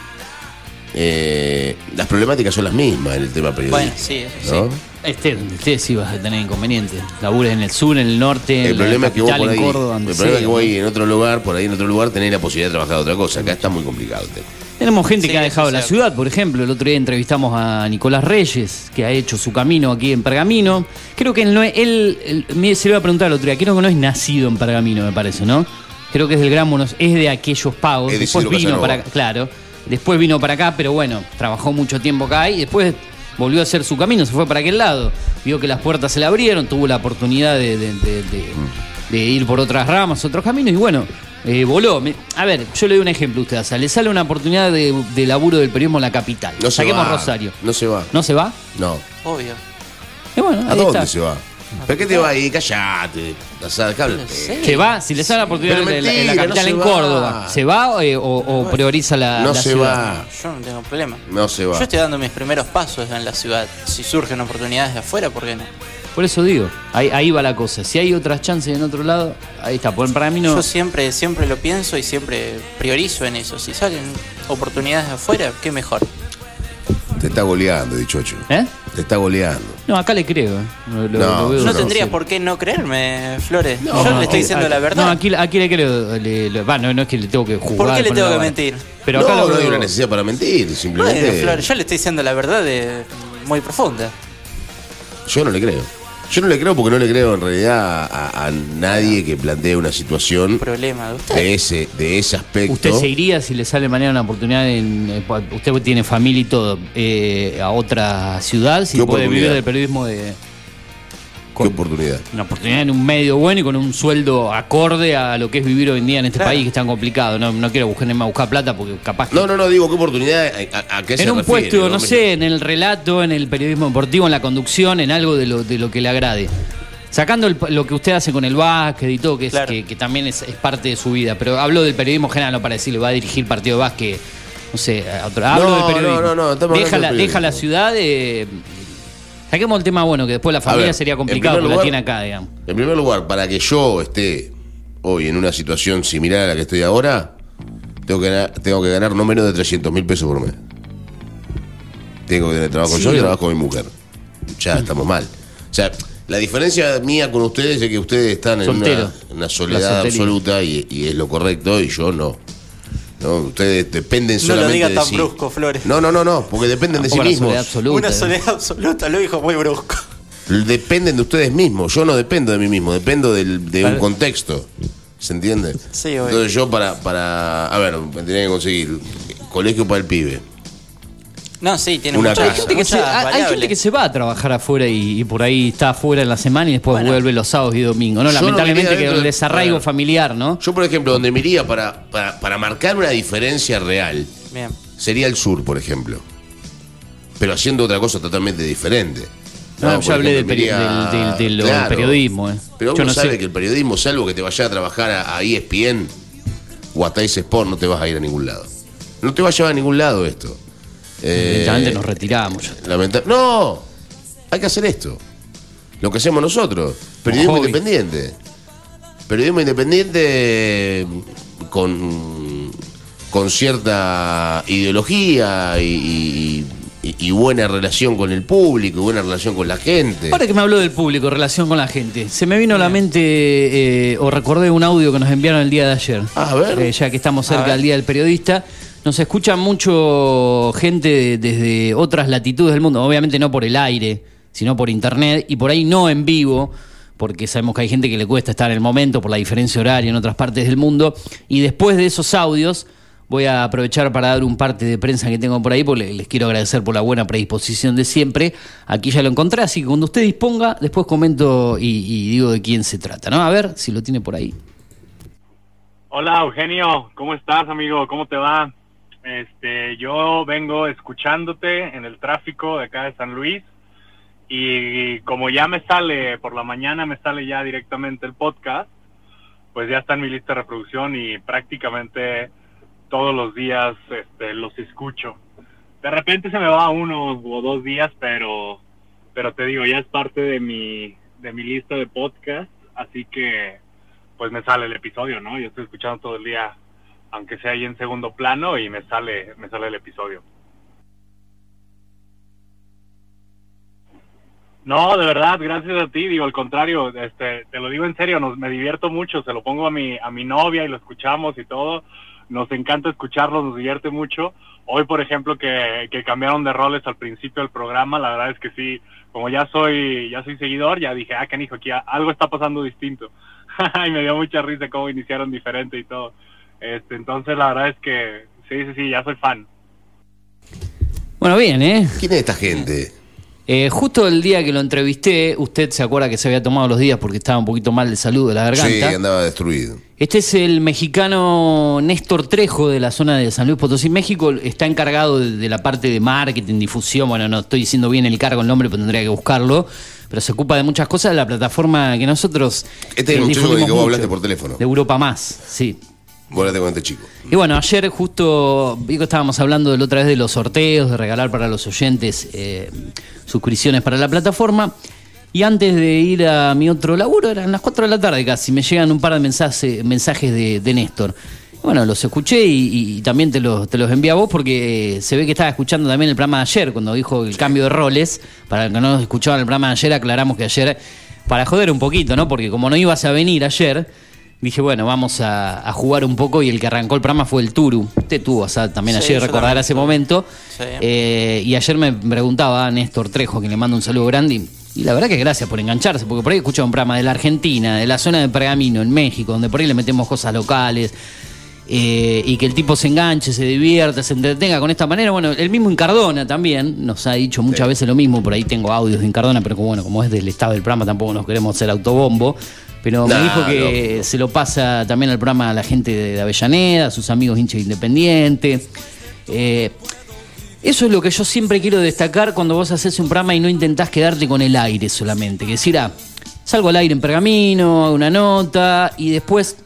eh, las problemáticas son las mismas en el tema periodístico. Bueno, sí, eso ¿no? sí. Este, usted sí vas a tener inconvenientes. Labures en el sur, en el norte, El en problema la es que vos capital, por ahí, en Córdoba, donde el problema es que vos en otro lugar, por ahí en otro lugar tenés la posibilidad de trabajar de otra cosa. Acá está muy complicado el tema. Tenemos gente Sí, que ha dejado la ciudad, por ejemplo, el otro día entrevistamos a Nicolás Reyes, que ha hecho su camino aquí en Pergamino. Creo que él, no es- él, él- me se lo iba a preguntar el otro día, creo que no es nacido en Pergamino, me parece, ¿no? Creo que es del Gran Buenos, es de aquellos pagos. Es de después vino para acá, claro. Después vino para acá, pero bueno, trabajó mucho tiempo acá y después volvió a hacer su camino, se fue para aquel lado. Vio que las puertas se le abrieron, tuvo la oportunidad de, de- de- de- de ir por otras ramas, otros caminos y bueno, eh, voló. Me- a ver, yo le doy un ejemplo a usted, Asa. Le sale una oportunidad de, de laburo del periodismo en la capital. No se Saquemos va. Rosario. No se va. ¿No se va? No. Obvio. Y bueno, ¿A ahí dónde está. se va? ¿Pero qué te va ahí? Callate. O sea, dejá No sé. Va, si le sale la oportunidad Pero en la- en la mentira, capital, no en Córdoba, va. ¿se va eh, o, o prioriza la, No la se ciudad? va. Yo no tengo problema. No se va. Yo estoy dando mis primeros pasos en la ciudad. Si surgen oportunidades de afuera, ¿por qué no? Por eso digo, ahí, ahí va la cosa. Si hay otras chances en otro lado, ahí está. Por- Para mí no. Yo siempre, siempre lo pienso y siempre priorizo en eso. Si salen oportunidades de afuera, qué mejor. Te está goleando, dichocho. ¿Eh? Te está goleando. No, acá le creo. ¿eh? Lo- No, lo veo No no, tendría por qué no creerme, Flores. No, Yo no, le estoy aquí- diciendo la No, verdad. aquí, aquí le creo. le- le- va, no, no es que le tengo que jugar. ¿Por qué le tengo que vara. mentir? Pero acá no, lo no hay una necesidad para mentir. Simplemente. Flores, yo le estoy diciendo la verdad de muy profunda. Yo no le creo. Yo no le creo porque no le creo en realidad a, a nadie que plantee una situación Problema de usted. de ese, de ese aspecto. ¿Usted se iría si le sale mañana una oportunidad en. eh, usted tiene familia y todo, eh, a otra ciudad? Si ¿Qué puede vivir del periodismo de. ¿Qué oportunidad? Una oportunidad en un medio bueno y con un sueldo acorde a lo que es vivir hoy en día en este Claro. país que es tan complicado. No, no quiero buscar, más buscar plata porque capaz que. No, no, no, digo qué oportunidad, a, a- a qué se en un refiere, puesto, no sé, en el relato, en el periodismo deportivo, en la conducción, en algo de lo, de lo que le agrade. Sacando el- lo que usted hace con el básquet y todo, que, es, Claro. que, que también es, es parte de su vida. Pero hablo del periodismo general, no para decirle, va a dirigir partido de básquet, no sé, a otro- hablo No, del periodismo. no, no, no, estamos deja, la, deja la ciudad de... Saquemos el tema bueno, que después la familia ver, sería complicado, porque la lugar- tiene acá, digamos. En primer lugar, para que yo esté hoy en una situación similar a la que estoy ahora, tengo que ganar, tengo que ganar no menos de 300 mil pesos por mes. Tengo que tener trabajo Sí, yo y trabajo con mi mujer. Ya estamos mal. O sea, la diferencia mía con ustedes es que ustedes están en una, una La soledad absoluta y, y es lo correcto y yo no. No, ustedes dependen No lo solamente diga de tan sí. brusco, Flores. No, no, no, no, porque dependen de sí mismos. soledad absoluta. Una soledad absoluta, lo dijo muy brusco. Dependen de ustedes mismos. Yo no dependo de mí mismo, dependo del- de un contexto. ¿Se entiende? Sí, obvio. Entonces yo para, para. A ver, me tenía que conseguir colegio para el pibe. No, sí, tiene Una muchas, Hay casa. gente, que se, hay- gente que se va a trabajar afuera y, y por ahí está afuera en la semana y después Bueno. vuelve los sábados y domingos, ¿no? Yo no Lamentablemente iría que el de- desarraigo Bueno. familiar, ¿no? Yo, por ejemplo, donde me iría para, para, para marcar una diferencia real Bien. sería el sur, por ejemplo. Pero haciendo otra cosa totalmente diferente. No, yo por hablé del, ejemplo, me peri- iría- del- del- de lo Claro. periodismo, ¿eh? Pero yo uno no sabe sé. que el periodismo, salvo que te vayas a trabajar a, a E ESPN o a Tais Sport, no te vas a ir a ningún lado. No te va a llevar a ningún lado esto. Eh, Directamente nos retiramos. lamenta- No, hay que hacer esto. Lo que hacemos nosotros. Periodismo hobby. independiente. Periodismo independiente con, con cierta ideología y, y- y- y buena relación con el público y buena relación con la gente. Ahora que me habló del público, relación con la gente, se me vino a la mente eh, o recordé un audio que nos enviaron el día de ayer. Ah, a ver. Eh, ya que estamos cerca del Día del Periodista. Nos escucha mucho gente de- desde otras latitudes del mundo, obviamente no por el aire, sino por internet y por ahí no en vivo, porque sabemos que hay gente que le cuesta estar en el momento por la diferencia horaria en otras partes del mundo. Y después de esos audios, voy a aprovechar para dar un parte de prensa que tengo por ahí, porque le- les quiero agradecer por la buena predisposición de siempre. Aquí ya lo encontré, así que cuando usted disponga, después comento y, y digo de quién se trata, ¿no? A ver si lo tiene por ahí. Hola Eugenio, ¿cómo estás amigo? ¿Cómo te va? Este, yo vengo escuchándote en el tráfico de acá de San Luis y como ya me sale por la mañana me sale ya directamente el podcast, pues ya está en mi lista de reproducción y prácticamente todos los días este, los escucho. De repente se me va uno o dos días, pero pero te digo, ya es parte de mi de mi lista de podcast, así que pues me sale el episodio, ¿no? Yo estoy escuchando todo el día, aunque sea ahí en segundo plano, y me sale, me sale el episodio. No, de verdad, gracias a ti, digo, al contrario, este, te lo digo en serio, nos, me divierto mucho, se lo pongo a mi, a mi novia y lo escuchamos y todo, nos encanta escucharlo, nos divierte mucho. Hoy, por ejemplo, que, que cambiaron de roles al principio del programa, la verdad es que sí, como ya soy, ya soy seguidor, ya dije, ah, canijo, aquí algo está pasando distinto. y me dio mucha risa cómo iniciaron diferente y todo. Este, entonces la verdad es que sí, sí, sí, ya soy fan. Bueno, bien, ¿eh? ¿Quién es esta gente? Eh, justo el día que lo entrevisté, usted se acuerda que se había tomado los días porque estaba un poquito mal de salud de la Sí, garganta. andaba destruido. Este es el mexicano Néstor Trejo de la zona de San Luis Potosí, México. Está encargado de, de la parte de marketing, difusión. Bueno, no estoy diciendo bien el cargo, el nombre, pero tendría que buscarlo. Pero se ocupa de muchas cosas de la plataforma que nosotros. Este es eh, el muchacho con el difundimos que vos mucho, hablaste por teléfono. De Europa Más, sí. Volate con este chico. Y bueno, ayer justo vi que estábamos hablando de la otra vez de los sorteos, de regalar para los oyentes eh, suscripciones para la plataforma. Y antes de ir a mi otro laburo, eran las 4 de la tarde casi, me llegan un par de mensajes, mensajes de, de Néstor. Y Bueno, los escuché y, y también te los, te los envié a vos porque eh, se ve que estaba escuchando también el programa de ayer, cuando dijo el cambio de roles. Para los que no escuchaban el programa de ayer, aclaramos que ayer, para joder un poquito, ¿no? Porque como no ibas a venir ayer, dije, bueno, vamos a, a jugar un poco y el que arrancó el programa fue el Turu. Usted tuvo, o sea, también Sí, ayer yo recordar ese momento. Sí. Eh, y ayer me preguntaba a Néstor Trejo, que le mando un saludo grande. y- Y la verdad que gracias por engancharse, porque por ahí escucha un programa de la Argentina, de la zona de Pergamino, en México, donde por ahí le metemos cosas locales. eh, y que el tipo se enganche, se divierta, se entretenga con esta manera. Bueno, el mismo Incardona también nos ha dicho muchas veces lo mismo. Por ahí tengo audios de Incardona, pero como, bueno, como es del estado del programa, tampoco nos queremos hacer autobombo. Pero me dijo que no. se lo pasa también al programa a la gente de, de Avellaneda, a sus amigos hinchas independientes. Eh, eso es lo que yo siempre quiero destacar cuando vos haces un programa y no intentás quedarte con el aire solamente. Que decir, ah, salgo al aire en pergamino, hago una nota y después,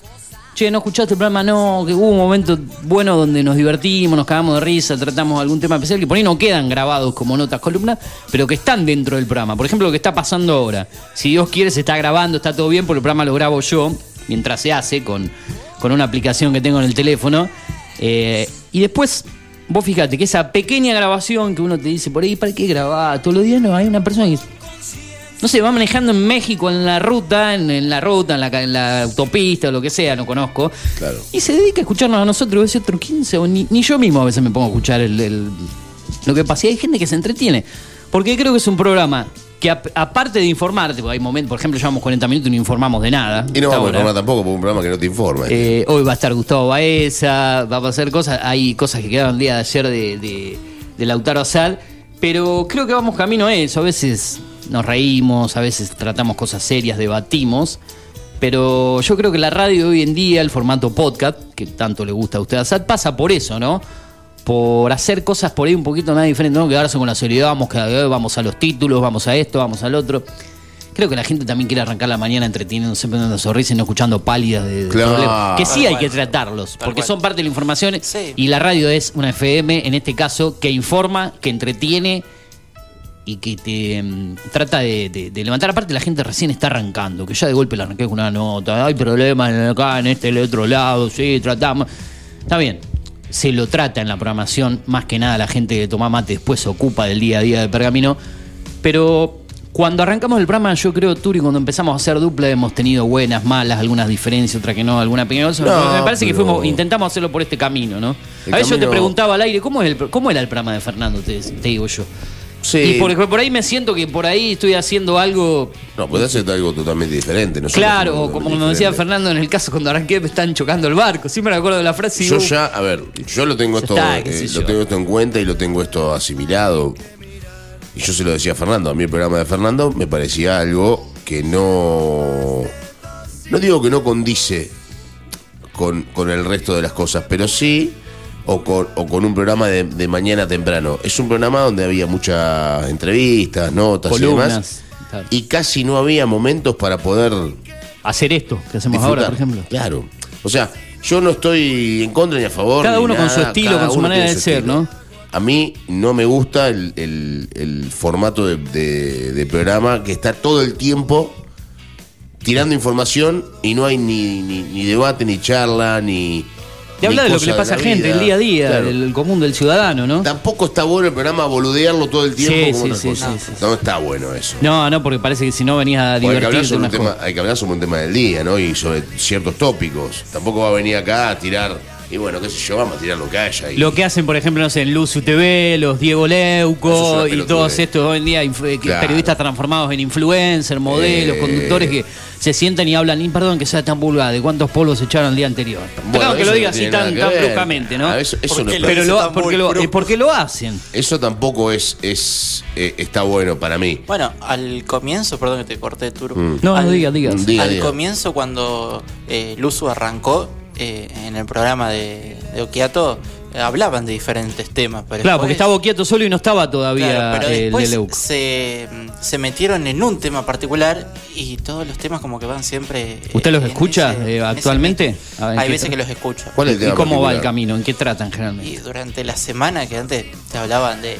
che, no escuchaste el programa, no, que hubo un momento bueno donde nos divertimos, nos cagamos de risa, tratamos algún tema especial que por ahí no quedan grabados como notas columnas, pero que están dentro del programa. Por ejemplo, lo que está pasando ahora. Si Dios quiere, se está grabando, está todo bien, porque el programa lo grabo yo mientras se hace con, con una aplicación que tengo en el teléfono. Eh, y después, vos fíjate que esa pequeña grabación que uno te dice por ahí, ¿para qué grabar? Todos los días no, hay una persona que, no sé, va manejando en México en la ruta, en, en la ruta, en la, en la autopista o lo que sea, no conozco. Claro. Y se dedica a escucharnos a nosotros, ese otro 15, o ni, ni yo mismo a veces me pongo a escuchar el, el- lo que pasa. Y hay gente que se entretiene. Porque creo que es un programa que ap- aparte de informarte, porque hay momentos, por ejemplo, llevamos 40 minutos y no informamos de nada. Y no vamos a informar tampoco por un programa que no te informa. Eh, hoy va a estar Gustavo Baeza, va a pasar cosas, hay cosas que quedaron el día de ayer de, de, de Lautaro Azal, pero creo que vamos camino a eso, a veces nos reímos, a veces tratamos cosas serias, debatimos, pero yo creo que la radio hoy en día, el formato podcast, que tanto le gusta a usted Azal, pasa por eso, ¿no? Por hacer cosas por ahí un poquito más diferentes, no quedarse con la seriedad, vamos, eh, vamos a los títulos, vamos a esto, vamos al otro. Creo que la gente también quiere arrancar la mañana entreteniéndose, poniendo una sonrisa y no escuchando pálidas de, de Claro. problemas. Que sí Tal hay cual. que tratarlos, Tal porque cual. son parte de la información. Sí. Y la radio es una FM, en este caso, que informa, que entretiene y que te mm, trata de, de- de levantar. Aparte, la gente recién está arrancando, que ya de golpe la arranqué con una nota. Hay problemas acá, en este, en el otro lado, sí, tratamos. Está bien. Se lo trata en la programación, más que nada la gente que toma mate después se ocupa del día a día de pergamino. Pero cuando arrancamos el programa, yo creo, Turi, cuando empezamos a hacer dupla, hemos tenido buenas, malas, algunas diferencias, otras que no, alguna cosa. No, me parece que fuimos, intentamos hacerlo por este camino, ¿no? El a veces yo te preguntaba al aire, ¿cómo, es el, cómo era el programa de Fernando? Te, te digo yo. Sí. Y por, por ahí me siento que por ahí estoy haciendo algo. No, puede hacer algo totalmente diferente. nosotros claro, o como me decía. Fernando en el caso cuando arranqué, me están chocando el barco. Siempre me acuerdo de la frase y Yo ya, a ver, yo lo tengo esto, está, eh, lo tengo esto en cuenta y lo tengo esto asimilado. Y yo se lo decía a Fernando, a mí el programa de Fernando me parecía algo que no. No digo que no condice con, con el resto de las cosas, pero sí, o con, o con un programa de, de mañana temprano. Es un programa donde había muchas entrevistas, notas y demás. columnas. Claro. Y casi no había momentos para poder Hacer esto que hacemos disfrutar. ahora, por ejemplo. Claro. O sea, yo no estoy en contra ni a favor. Cada uno con su estilo, cada con su manera de su ser, estilo. ¿no? A mí no me gusta el, el- el formato de, de- de programa que está todo el tiempo tirando información y no hay ni, ni, ni debate, ni charla, ni. Te habla de lo que cosa le pasa a gente, vida. el día a día, Claro. el, el común del ciudadano, ¿no? Tampoco está bueno el programa boludearlo todo el tiempo Sí, como sí, otras sí, sí. No está bueno eso. No, no, porque parece que si no venías a Porque hay que, hablar divertirte sobre un una tema, cosa. hay que hablar sobre un tema del día, ¿no? Y sobre ciertos tópicos. Tampoco va a venir acá a tirar Y bueno, qué sé yo, vamos a tirar lo que haya. Y, Lo que hacen, por ejemplo, no sé, en Luzu TV, los Diego Leuco y todos estos hoy en día Claro. periodistas transformados en influencers, modelos, Eh. conductores que se sientan y hablan, y perdón que sea tan vulgar, de cuántos polvos se echaron el día anterior. Bueno, que eso lo diga no así tan, bruscamente, ¿no? Ah, eso- eso ¿Por no qué es lo Pero lo, porque, lo, eh, porque lo hacen. Eso tampoco es, es eh, está bueno para mí. Bueno, al comienzo, perdón que te corté, Turu. Mm. No, al, digas. Diga, al diga. comienzo, cuando eh, Luzu arrancó eh, en el programa de, de Okiato, eh, hablaban de diferentes temas. Pero Claro, porque estaba quieto solo y no estaba todavía Claro, pero el de Leuco. se, se metieron en un tema particular y todos los temas como que van siempre... eh, ¿Usted los escucha, ese- eh, actualmente? método. A ver, ¿en Hay veces que los escucho. ¿Cuál es el ¿Y cómo va el camino? ¿En qué tratan Y generalmente? durante la semana que antes te hablaban de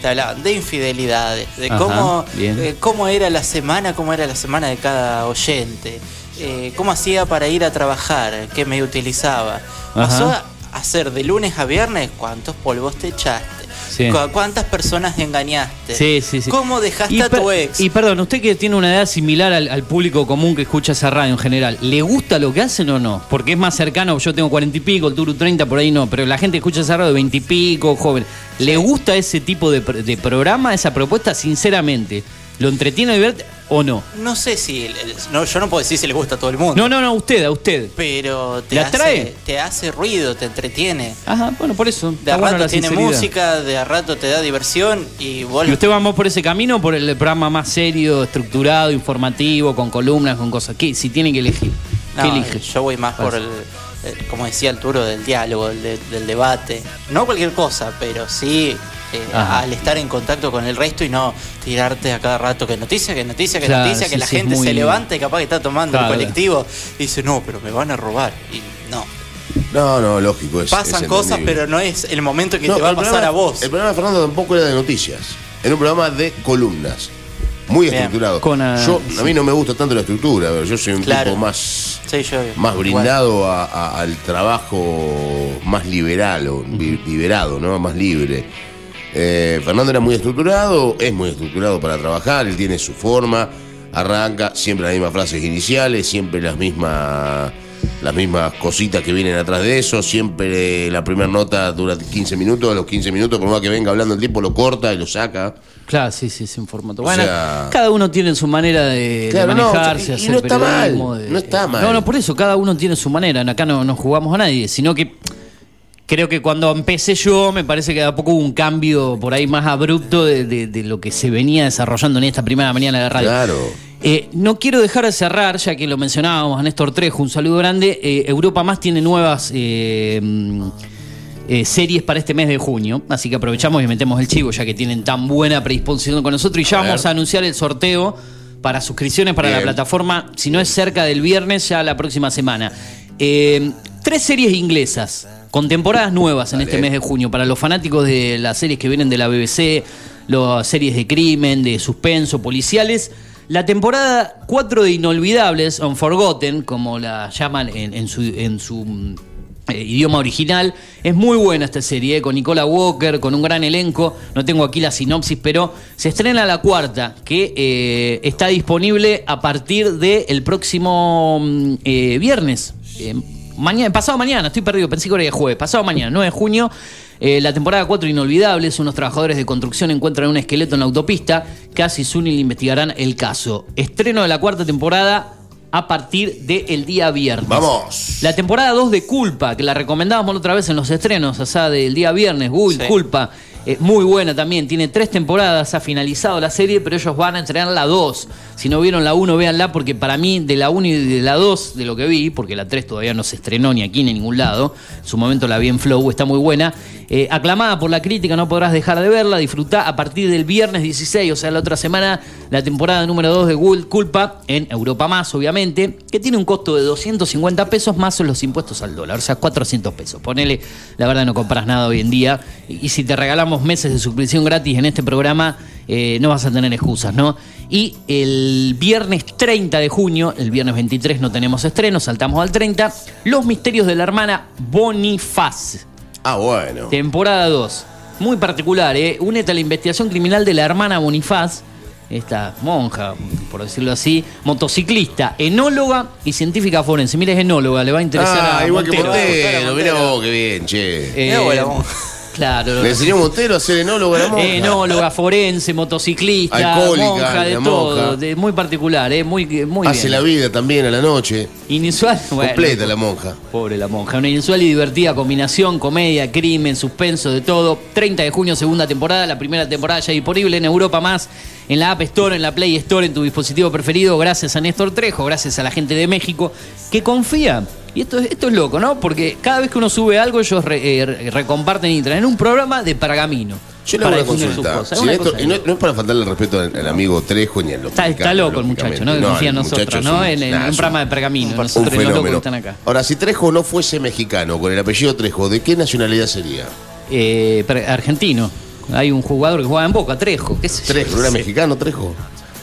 te hablaban de infidelidades, de Ajá, cómo, eh, cómo era la semana, cómo era la semana de cada oyente, eh, cómo hacía para ir a trabajar, qué me utilizaba. Pasó Ajá. a hacer de lunes a viernes cuántos polvos te echaste, Sí. cuántas personas engañaste, Sí, sí, sí. cómo dejaste Y, a tu ex. y perdón, usted que tiene una edad similar al, al público común que escucha esa radio en general, ¿le gusta lo que hacen o no? Porque es más cercano, yo tengo cuarenta y pico, el Turu 30, por ahí no, pero la gente que escucha esa radio de veinte y pico, joven. ¿Le gusta ese tipo de, pr- de programa, esa propuesta, sinceramente? ¿Lo entretiene, divierte o no? No sé si, no, yo no puedo decir si le gusta a todo el mundo. No, no, no, a usted, a usted. Pero te ¿Le hace, atrae? te hace ruido, te entretiene. Ajá, bueno, por eso. De a rato la tiene sinceridad. música, de a rato te da diversión y vos ¿Y usted va más por ese camino o por el programa más serio, estructurado, informativo, con columnas, con cosas? ¿Qué? Si tiene que elegir, ¿qué No, elige? Yo voy más por el, como decía el Turo, del diálogo, del, de- del debate. No cualquier cosa, pero sí eh, al estar en contacto con el resto y no tirarte a cada rato que noticia, que noticia, que Claro, noticia, sí, que la sí, gente muy- se levanta y capaz que está tomando Claro. el colectivo y dice, no, pero me van a robar. Y no. No, no, lógico. Es, Pasan es cosas, pero no es el momento que No, te va a pasar programa- a vos. El programa de Fernando tampoco era de noticias. Era un programa de columnas. Muy Bien. estructurado. Con, ah, yo, sí. a mí no me gusta tanto la estructura, pero yo soy un Claro. tipo más, Sí, yo- más brindado a- a- al trabajo más liberal o liberado, ¿no? Más libre. Eh, Fernando era muy estructurado, es muy estructurado para trabajar, él tiene su forma, arranca siempre las mismas frases iniciales, siempre las mismas las mismas cositas que vienen atrás de eso, siempre la primera nota dura 15 minutos, a los 15 minutos, por más que venga hablando el tiempo, lo corta y lo saca. Claro, sí, sí, es un formato. O Bueno, sea- cada uno tiene su manera de, no, manejarse, y- y hacer no está mal, de- no está mal. No, no, por eso, cada uno tiene su manera. Acá no, no jugamos a nadie, sino que creo que cuando empecé yo, me parece que de a poco hubo un cambio por ahí más abrupto de, de- de lo que se venía desarrollando en esta primera mañana de radio. Claro. Eh, no quiero dejar de cerrar, ya que lo mencionábamos a Néstor Trejo, un saludo grande. Eh, Europa Más tiene nuevas eh, mm, eh, series para este mes de junio, así que aprovechamos y metemos el chivo, ya que tienen tan buena predisposición con nosotros. Y ya A ver. vamos a anunciar el sorteo para suscripciones para la plataforma, si no es cerca del viernes, ya la próxima semana. Eh, tres series inglesas, con temporadas nuevas en Dale. este mes de junio, para los fanáticos de las series que vienen de la BBC, las series de crimen, de suspenso, policiales. La temporada 4 de Inolvidables, Unforgotten, como la llaman en, en su, en su eh, idioma original, es muy buena esta serie, eh, con Nicola Walker, con un gran elenco. No tengo aquí la sinopsis, pero se estrena la cuarta, que eh, está disponible a partir del próximo mm, eh, viernes. Mañana, pasado mañana, estoy perdido, pensé que era de jueves. Pasado mañana, 9 de junio. Eh, la temporada 4 inolvidables, unos trabajadores de construcción encuentran un esqueleto en la autopista, Cass y Sunil investigarán el caso. Estreno de la cuarta temporada a partir del día viernes. Vamos. La temporada 2 de Culpa, que la recomendábamos la otra vez en los estrenos, o sea, del día viernes, Google, Sí. Culpa. Eh, muy buena también, tiene tres temporadas, ha finalizado la serie, pero ellos van a entrenar la 2. Si no vieron la 1, véanla, porque para mí de la 1 y de la 2, de lo que vi, porque la 3 todavía no se estrenó ni aquí ni en ningún lado, en su momento la vi en Flow, está muy buena. Eh, aclamada por la crítica, no podrás dejar de verla, disfrutá a partir del viernes 16, o sea, la otra semana, la temporada número 2 de Google Culpa, en Europa Más, obviamente, que tiene un costo de 250 pesos más los impuestos al dólar, o sea, 400 pesos. Ponele, la verdad no compras nada hoy en día, y, y si te regalamos meses de suscripción gratis en este programa, eh, no vas a tener excusas, ¿no? Y el viernes 30 de junio, el viernes 23 no tenemos estreno, saltamos al 30, Los Misterios de la Hermana Bonifaz. Ah, bueno. Temporada 2. Muy particular, ¿eh? Únete a la investigación criminal de la hermana Bonifaz, esta monja, por decirlo así, motociclista, enóloga y científica forense. Mira, es enóloga, le va a interesar Ah, a igual que Montero. Montero. Mira vos, qué bien, che. Eh, Claro. Le enseñó Montero a ser enólogo a la monja. Enóloga, forense, motociclista, Alcohólica, monja, de la todo, monja. de- muy particular, eh, muy, muy Hace bien. la vida también a la noche. Inusual, bueno, Completa la monja. Pobre la monja. Una inusual y divertida combinación, comedia, crimen, suspenso, de todo. 30 de junio, segunda temporada. La primera temporada ya disponible en Europa más, en la App Store, en la Play Store, en tu dispositivo preferido. Gracias a Néstor Trejo, gracias a la gente de México que confía. Y esto, es- esto es loco, ¿no? Porque cada vez que uno sube algo, ellos re- eh, re- recomparten y traen un programa de pergamino. Yo le hago una consulta. cosas. Si Una esto- cosa y no, de- no es para faltarle el respeto al, al amigo Trejo ni a los Está, está loco el muchacho, ¿no? Que confía en nosotros, es ¿no? un- En, en nah, un es programa de pergamino. un Nosotros y los locos que están acá. Ahora, si Trejo no fuese mexicano, con el apellido Trejo, ¿de qué nacionalidad sería? Eh, argentino. Hay un jugador que juega en Boca, Trejo. ¿Qué yo? Trejo, ¿no era mexicano Trejo?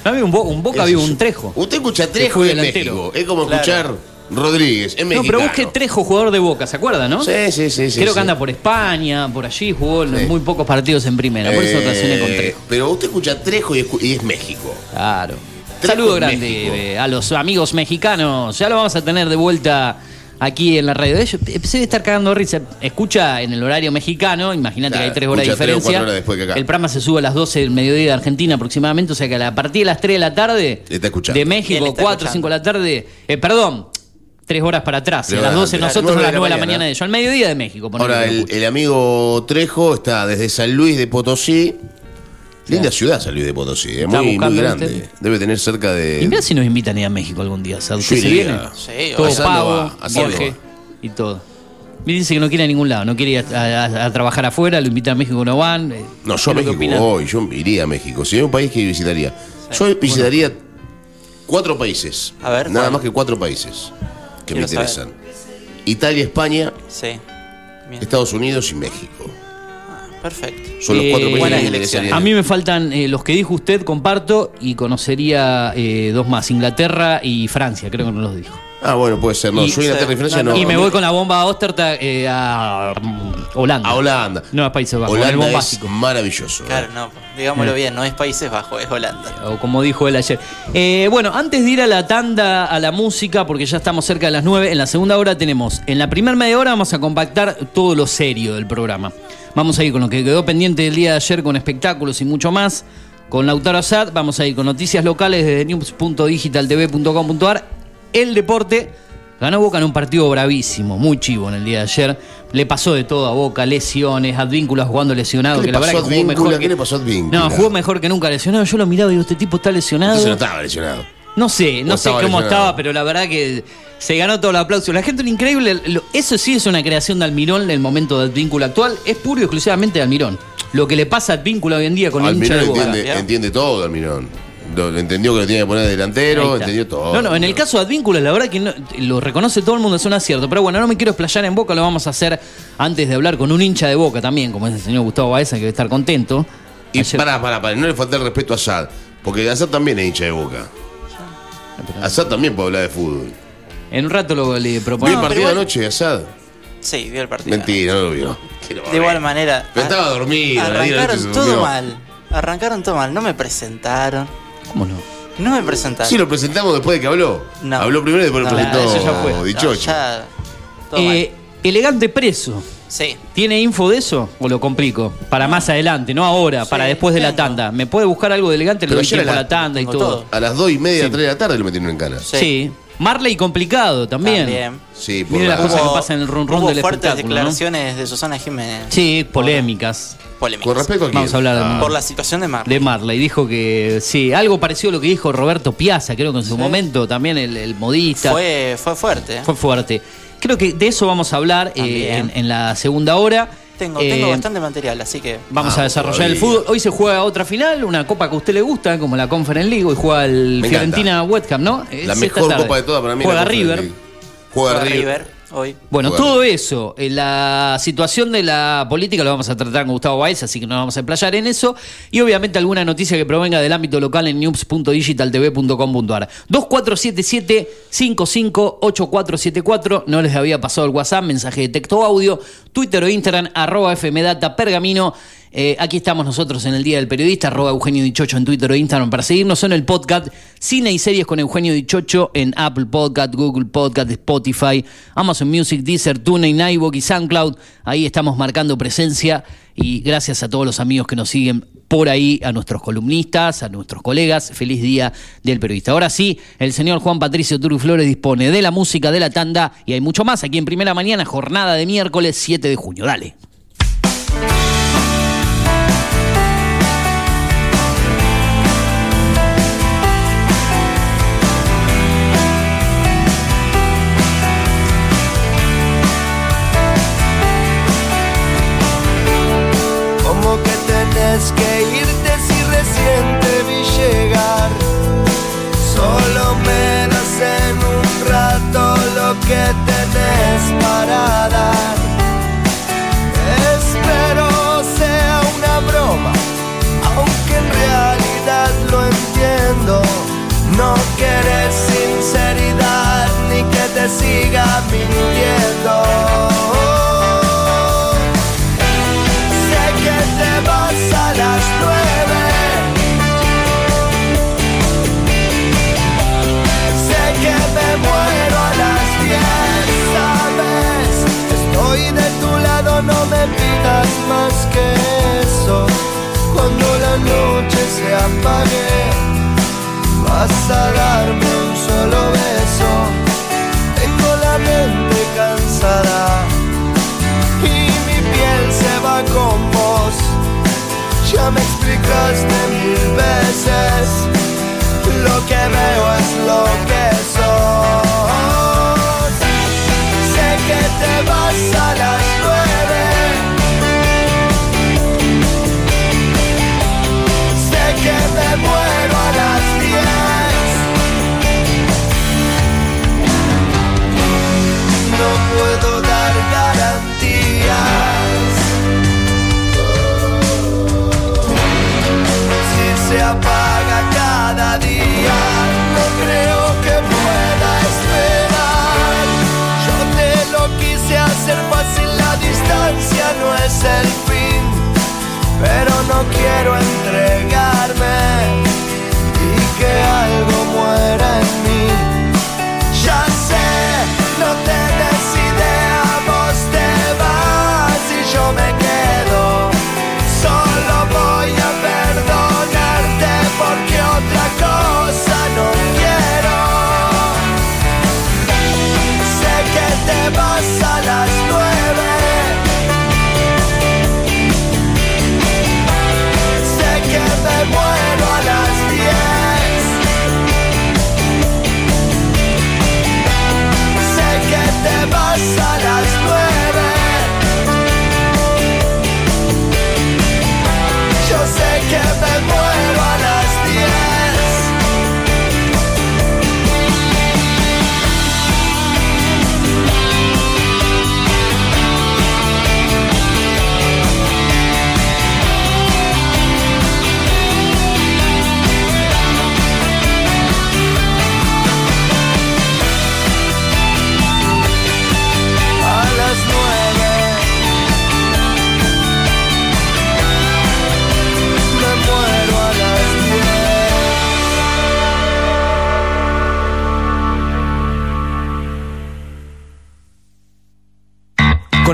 No había un, Bo- un Boca, ¿Qué había un Trejo. Usted escucha Trejo delantero. México. Es como Claro. escuchar Rodríguez, es No, mexicano. pero busque Trejo, jugador de Boca, ¿se acuerda, no? Sí, sí, sí. sí, Creo sí. que anda por España, por allí, jugó en Sí. muy pocos partidos en primera. Por eso Eh, relacioné con Trejo. Pero usted escucha Trejo y, es México. Claro. Trejo Saludo grande México. eh, a los amigos mexicanos. Ya lo vamos a tener de vuelta aquí en la radio. De ellos, se debe estar cagando risa. Escucha en el horario mexicano, imagínate Claro, que hay tres horas de escucha tres o diferencia. horas después que acá. El programa se sube a las 12 del mediodía de Argentina aproximadamente, o sea que a partir de las 3 de la tarde Está escuchando. de México, está 4 o 5 de la tarde, eh, perdón, 3 horas para atrás. Y a Tres las horas 12 antes. nosotros, a las de la 9 de la mañana. de ellos. Al mediodía de México. Ahora, el, el amigo Trejo está desde San Luis de Potosí. Linda ciudad San Luis de Potosí, es Está muy, grande. Debe tener cerca de... Y mira si nos invitan a ir a México algún día. ¿Usted se viene? Sí, Todo pago, viaje y todo. Me dice que no quiere ir a ningún lado, no quiere ir a, a- a trabajar afuera, lo invitan a México, no van. eh, No, yo a ¿qué es México voy, yo iría a México. Si hay un país que visitaría. Yo visitaría cuatro países. A ver, Nada más que cuatro países que me saber. interesan. Italia, España, Sí. Bien. Estados Unidos y México. Perfecto. Son los Eh, cuatro países elecciones. A mí me faltan eh, los que dijo usted, comparto, y conocería eh, dos más, Inglaterra y Francia, creo que no los dijo. Ah, bueno, puede ser. No, Y- yo Inglaterra y Francia no. y me voy con la bomba Osterta eh, a mm, Holanda. A Holanda. No a Países Bajos, el Holanda es bombástico. maravilloso. ¿eh? Claro, no, digámoslo bien, no es Países Bajos, es Holanda. o como dijo él ayer. Eh, bueno, antes de ir a la tanda, a la música, porque ya estamos cerca de las 9, en la segunda hora tenemos, en la primera media hora vamos a compactar todo lo serio del programa. Vamos a ir con lo que quedó pendiente del día de ayer, con espectáculos y mucho más. Con Lautaro Assad, vamos a ir con noticias locales desde news.digitaltv.com.ar. El deporte ganó Boca en un partido bravísimo, muy chivo en el día de ayer. Le pasó de todo a Boca, lesiones, Advíncula jugando lesionado. ¿Qué le que la pasó verdad a que jugó Advíncula? mejor ¿Qué le pasó a Advíncula? No, jugó mejor que nunca lesionado. Yo lo miraba y digo, este tipo está lesionado. Entonces no estaba lesionado. No sé, no sé estaba cómo lesionado. estaba, pero la verdad que se ganó todo el aplauso. La gente increíble, lo- eso sí es una creación de Almirón en el momento del vínculo actual, es puro y exclusivamente de Almirón. Lo que le pasa al vínculo hoy en día con el hincha Almirón de Boca. entiende, entiende todo, Almirón. Lo- entendió que lo tiene que poner delantero, entendió todo. No, no, en el caso de Advínculos, la verdad que no- lo reconoce todo el mundo, es un acierto. Pero bueno, no me quiero explayar en Boca, lo vamos a hacer antes de hablar con un hincha de Boca también, como es el señor Gustavo Baeza, que debe estar contento. Y Ayer- pará, pará, pará, no le falta el respeto a Assad. Porque Assad también es hincha de boca. Assad también puede hablar de fútbol. En un rato lo le ¿Vio el propongo. pero partido igual- anoche, Assad? Sí, vio el partido. Mentira, no lo vio. De igual manera. Pero estaba dormido, Arrancaron todo mal. Arrancaron todo mal. No me presentaron. ¿Cómo no? No me presentaron. Sí, lo presentamos después de que habló. No. Habló primero y después lo No, presentó eso ya fue. No, Dichocho. ya. Todo Eh, elegante preso. Sí. ¿Tiene info de eso o lo complico? Para más adelante, no ahora, para después de la tanda. ¿Me puede buscar algo de elegante? Le Pero doy ayer a la- la tanda y todo. A las dos y media, tres de la tarde lo metieron en cana. Sí. Marley complicado también. También. Sí, por Mire las cosas que pasan en el run run hubo del fuertes declaraciones de Susana Jiménez. Sí, polémicas. Polémicas. Con respecto a quién. Vamos a hablar de- Ah, Por la situación de Mar. De Marley. Dijo que sí, algo parecido a lo que dijo Roberto Piazza, creo que en su momento también el, el modista. Fue, fue fuerte. ¿eh? Fue fuerte. Creo que de eso vamos a hablar eh, También. en, en la segunda hora. Tengo, Eh, tengo bastante material, así que. Vamos Ah, a desarrollar el fútbol. Hoy se juega otra final, una copa que a usted le gusta, como la Conference League. Hoy juega el Fiorentina West Ham, ¿no? La Es mejor copa de todas para mí. Juega la River. League. Juega, Juega River. River hoy. Bueno, todo eso, eh, la situación de la política lo vamos a tratar con Gustavo Baez, así que no vamos a emplayar en eso. Y obviamente alguna noticia que provenga del ámbito local en news.digitaltv.com.ar. 2477-558474. No les había pasado el WhatsApp, mensaje de texto o audio. Twitter o Instagram, arroba FMData Pergamino. Eh, aquí estamos nosotros en el Día del Periodista, arroba Eugenio Dichocho en Twitter o Instagram para seguirnos en el podcast Cine y Series con Eugenio Dichocho en Apple Podcast, Google Podcast, Spotify, Amazon Music, Deezer, TuneIn, iVoox y SoundCloud. Ahí estamos marcando presencia y gracias a todos los amigos que nos siguen por ahí, a nuestros columnistas, a nuestros colegas. Feliz Día del Periodista. Ahora sí, el señor Juan Patricio Turu Flores dispone de la música, de la tanda y hay mucho más aquí en Primera Mañana, jornada de miércoles 7 de junio. Dale. Noche se apague, vas a darme un solo beso. Tengo la mente cansada y mi piel se va con vos. Ya me explicaste mil veces, lo que veo es lo que sos. Sé que te vas a las nueve.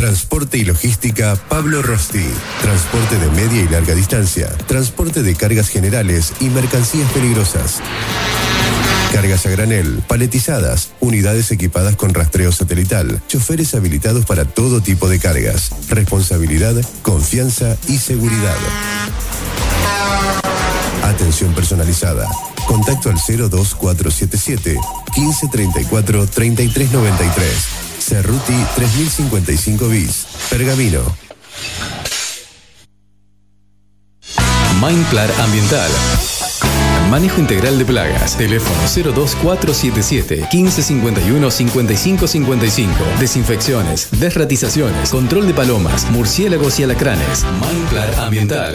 Transporte y logística Pablo Rosti. Transporte de media y larga distancia. Transporte de cargas generales y mercancías peligrosas. Cargas a granel, paletizadas, unidades equipadas con rastreo satelital, choferes habilitados para todo tipo de cargas. Responsabilidad, confianza y seguridad. Atención personalizada. Contacto al 02477 1534 3393. Cerruti 3055 bis. Pergamino. Mindplar Ambiental. Manejo integral de plagas. Teléfono 02477 1551 5555. Desinfecciones, desratizaciones, control de palomas, murciélagos y alacranes. Mindplar Ambiental.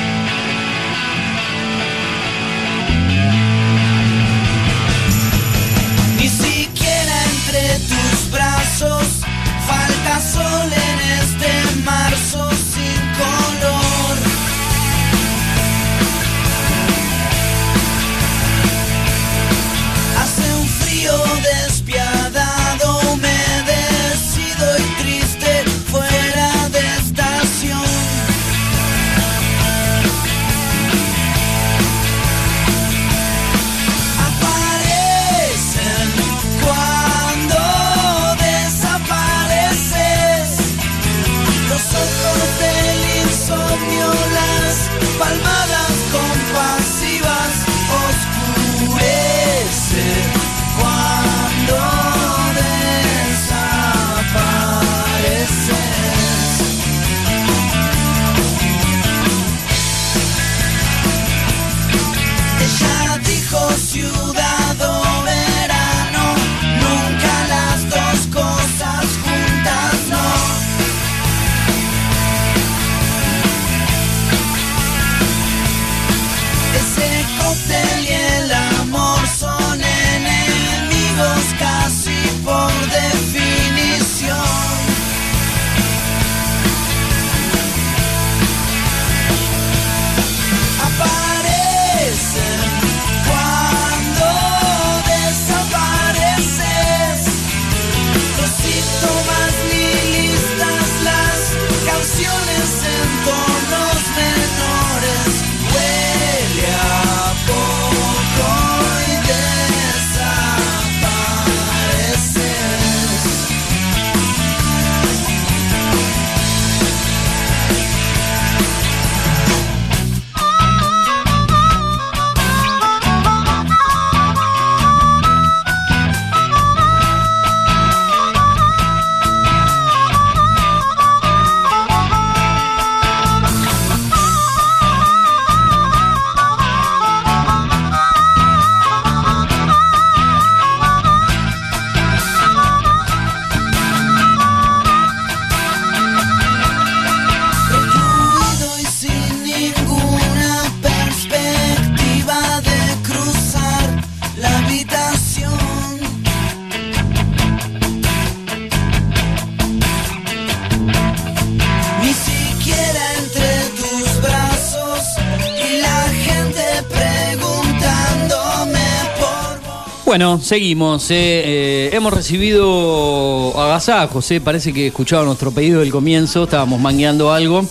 Bueno, seguimos. eh, eh, hemos recibido agasajos. eh, parece que escuchaban nuestro pedido del comienzo. Estábamos mangueando algo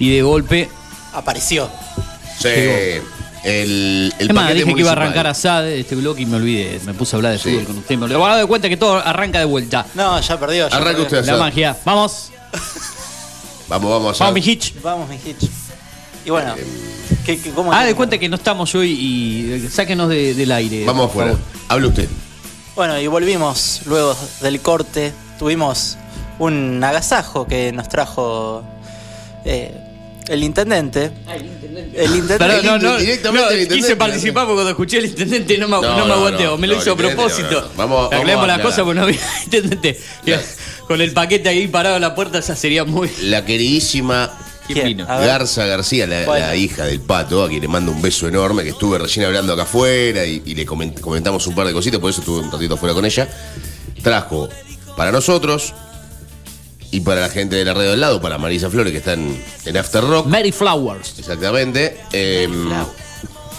y de golpe. Apareció. Sí. El, el es más, dije que iba a arrancar asad este bloque y me olvidé. Me puse a hablar de fútbol con usted. Me he dado cuenta que todo arranca de vuelta. No, ya perdió. ya Arranca perdió. usted, La magia. Vamos. Vamos, vamos. Vamos, mi hitch. Vamos, mi hitch. Y bueno, ¿qué, qué- cómo Ah, de cuenta que no estamos hoy y eh, sáquenos de- del aire. Vamos afuera. Hable usted. Bueno, y volvimos luego del corte. Tuvimos un agasajo que nos trajo eh, el intendente. El intendente. Perdón, no, no, Directamente no, el intendente. quise participar porque cuando escuché al intendente no me, No, no me no, me lo no, hizo a el intendente propósito. no, no. Vamos- Aclaremos las cosas porque no había intendente. Con el paquete ahí parado en la puerta, esa sería muy. La queridísima Garza García, la, Bueno. la hija del pato, a quien le mando un beso enorme, que estuve recién hablando acá afuera y, y le coment- comentamos un par de cositas, por eso estuve un ratito afuera con ella. Trajo para nosotros y para la gente de la red del lado, para Marisa Flores, que está en, en After Rock. Mary Flowers. Exactamente. em,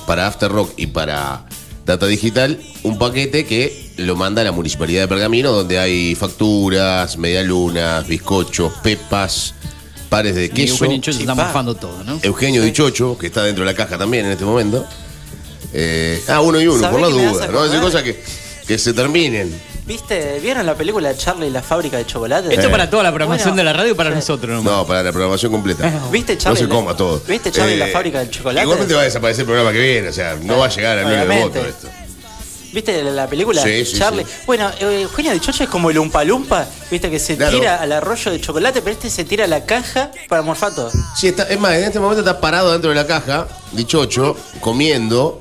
para After Rock y para Data Digital, un paquete que lo manda a la Municipalidad de Pergamino, donde hay facturas, medialunas, bizcochos, pepas, pares de Y queso. Eugenio Chocho está morfando todo, ¿no? Eugenio Dichocho, que está dentro de la caja también en este momento. Eh, ah, uno y uno, ¿Sabe por la duda, ¿no? Es cosa que, que se terminen. ¿Viste? ¿Vieron la película Charlie y la fábrica de chocolate? Esto para toda la programación Bueno, de la radio y para nosotros nomás. No, para la programación completa. ¿Viste No Charlie? se la- coma todo. ¿Viste Charlie y la Eh, fábrica del chocolate? Igualmente va a desaparecer el programa que viene, o sea, no va a llegar al número de votos esto. ¿Viste la película? Sí, sí, Charlie. sí. Bueno, eh, Eugenio Dichocho es como el Umpa Lumpa, ¿viste? Que se Claro. tira al arroyo de chocolate, pero este se tira a la caja para morfar todo. Sí, está, es más, en este momento está parado dentro de la caja, dichocho, comiendo.